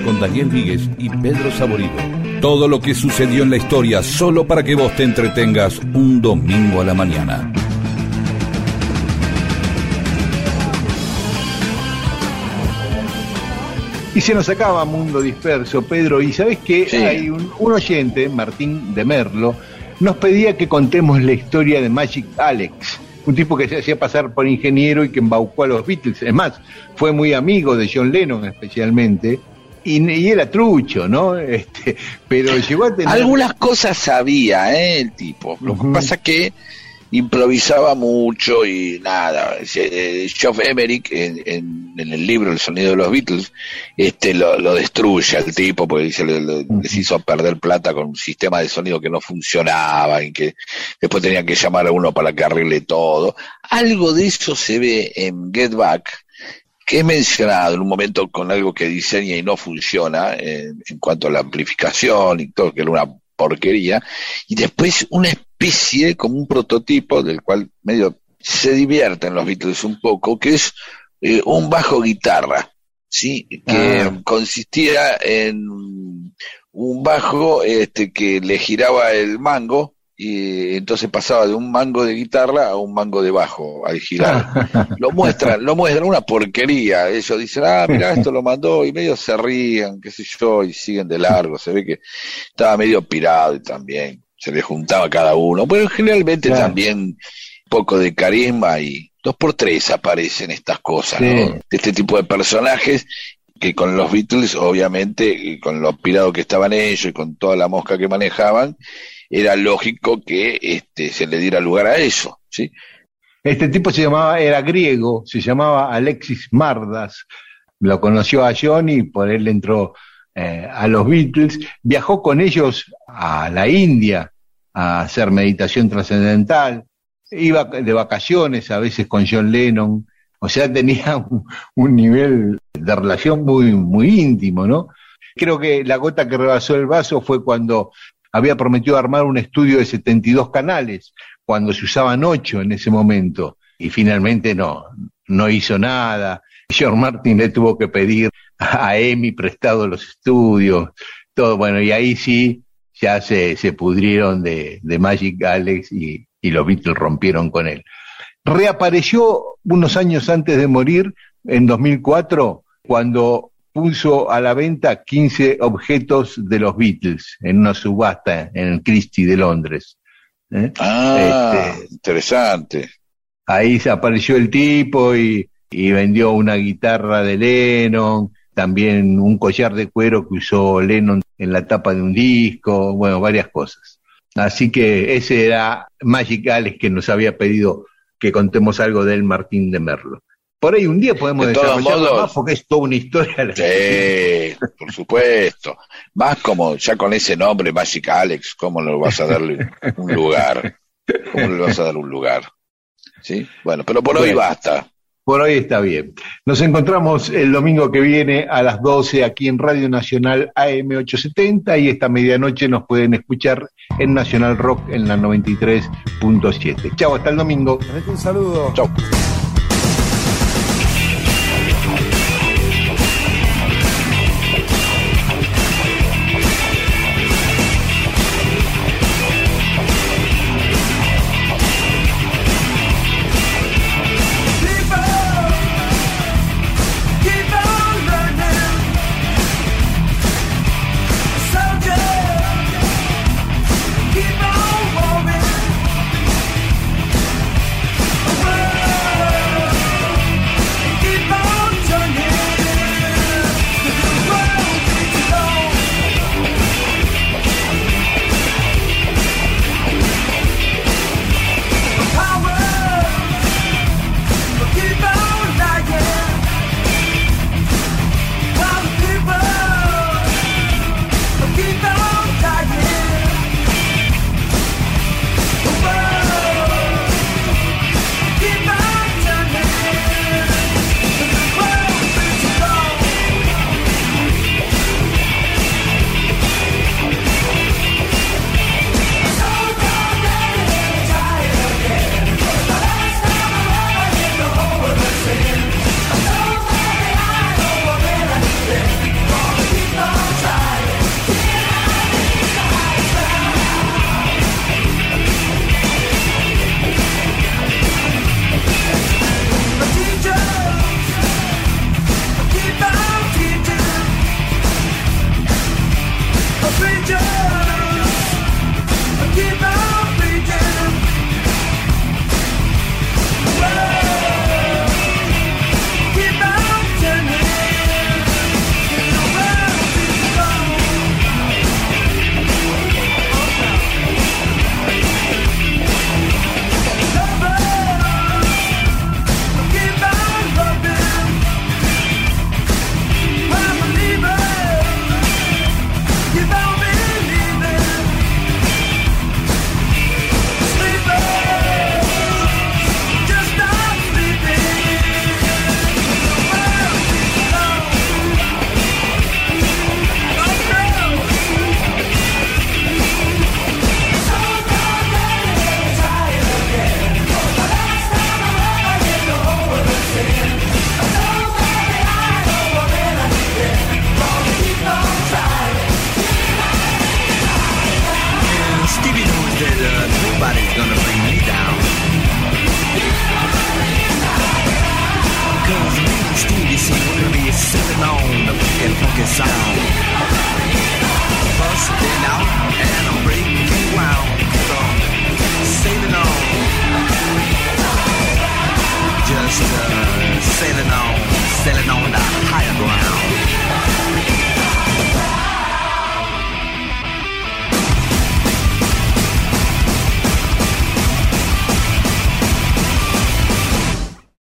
con Daniel Víguez y Pedro Saborido. Todo lo que sucedió en la historia solo para que vos te entretengas un domingo a la mañana. Y se nos acaba Mundo Disperso, Pedro. Y sabes que Sí. hay un, un oyente, Martín de Merlo, nos pedía que contemos la historia de Magic Alex, un tipo que se hacía pasar por ingeniero y que embaucó a los Beatles. Es más, fue muy amigo de John Lennon especialmente. Y, y era trucho, ¿no? Este, pero llegó a tener... Algunas cosas sabía, ¿eh? El tipo. Lo que pasa que improvisaba mucho y nada. Eh, Geoff Emerick en, en- en el libro El sonido de los Beatles este lo, lo destruye al tipo porque dice le- le- les hizo perder plata con un sistema de sonido que no funcionaba y que después tenían que llamar a uno para que arregle todo. Algo de eso se ve en Get Back que he mencionado en un momento con algo que diseña y no funciona eh, en cuanto a la amplificación y todo, que era una porquería, y después una especie como un prototipo del cual medio se divierten los Beatles un poco, que es eh, un bajo guitarra, ¿sí? Que Ah. consistía en un bajo este, que le giraba el mango y entonces pasaba de un mango de guitarra a un mango de bajo al girar. lo muestran, lo muestran, una porquería. Ellos dicen, ah, mira, esto lo mandó, y medio se rían, qué sé yo, y siguen de largo. Se ve que estaba medio pirado y también se le juntaba cada uno. Pero generalmente Claro. también poco de carisma y dos por tres aparecen estas cosas, Sí. ¿no? De este tipo de personajes que con los Beatles, obviamente, y con lo pirado que estaban ellos y con toda la mosca que manejaban, era lógico que este, se le diera lugar a eso, ¿sí? Este tipo se llamaba, era griego, se llamaba Alexis Mardas, lo conoció a Johnny, por él entró eh, a los Beatles, viajó con ellos a la India a hacer meditación trascendental, iba de vacaciones a veces con John Lennon, o sea, tenía un, un nivel de relación muy, muy íntimo, ¿no? Creo que la gota que rebasó el vaso fue cuando había prometido armar un estudio de 72 canales, cuando se usaban ocho en ese momento, y finalmente no, no hizo nada. George Martin le tuvo que pedir a Emi prestado los estudios, todo bueno, y ahí sí ya se, se pudrieron de, de Magic Alex y, y los Beatles rompieron con él. Reapareció unos años antes de morir, en 2004, cuando puso a la venta 15 objetos de los Beatles en una subasta en el Christie de Londres. ¿eh? Ah, Este, interesante. ahí se apareció el tipo y, y vendió una guitarra de Lennon, también un collar de cuero que usó Lennon en la tapa de un disco, bueno, varias cosas. Así que ese era Magic Alex que nos había pedido que contemos algo del Martín de Merlo. Por ahí un día podemos De modos- más porque es toda una historia. Sí, por supuesto. Más como ya con ese nombre, Magic Alex, ¿cómo le vas a darle un lugar? ¿Cómo le vas a dar un lugar? ¿Sí? Bueno, pero por hoy basta. Por hoy está bien. Nos encontramos el domingo que viene a las 12 aquí en Radio Nacional AM870 y esta medianoche nos pueden escuchar en Nacional Rock en la 93.7. Chao, hasta el domingo. Un saludo. Chau.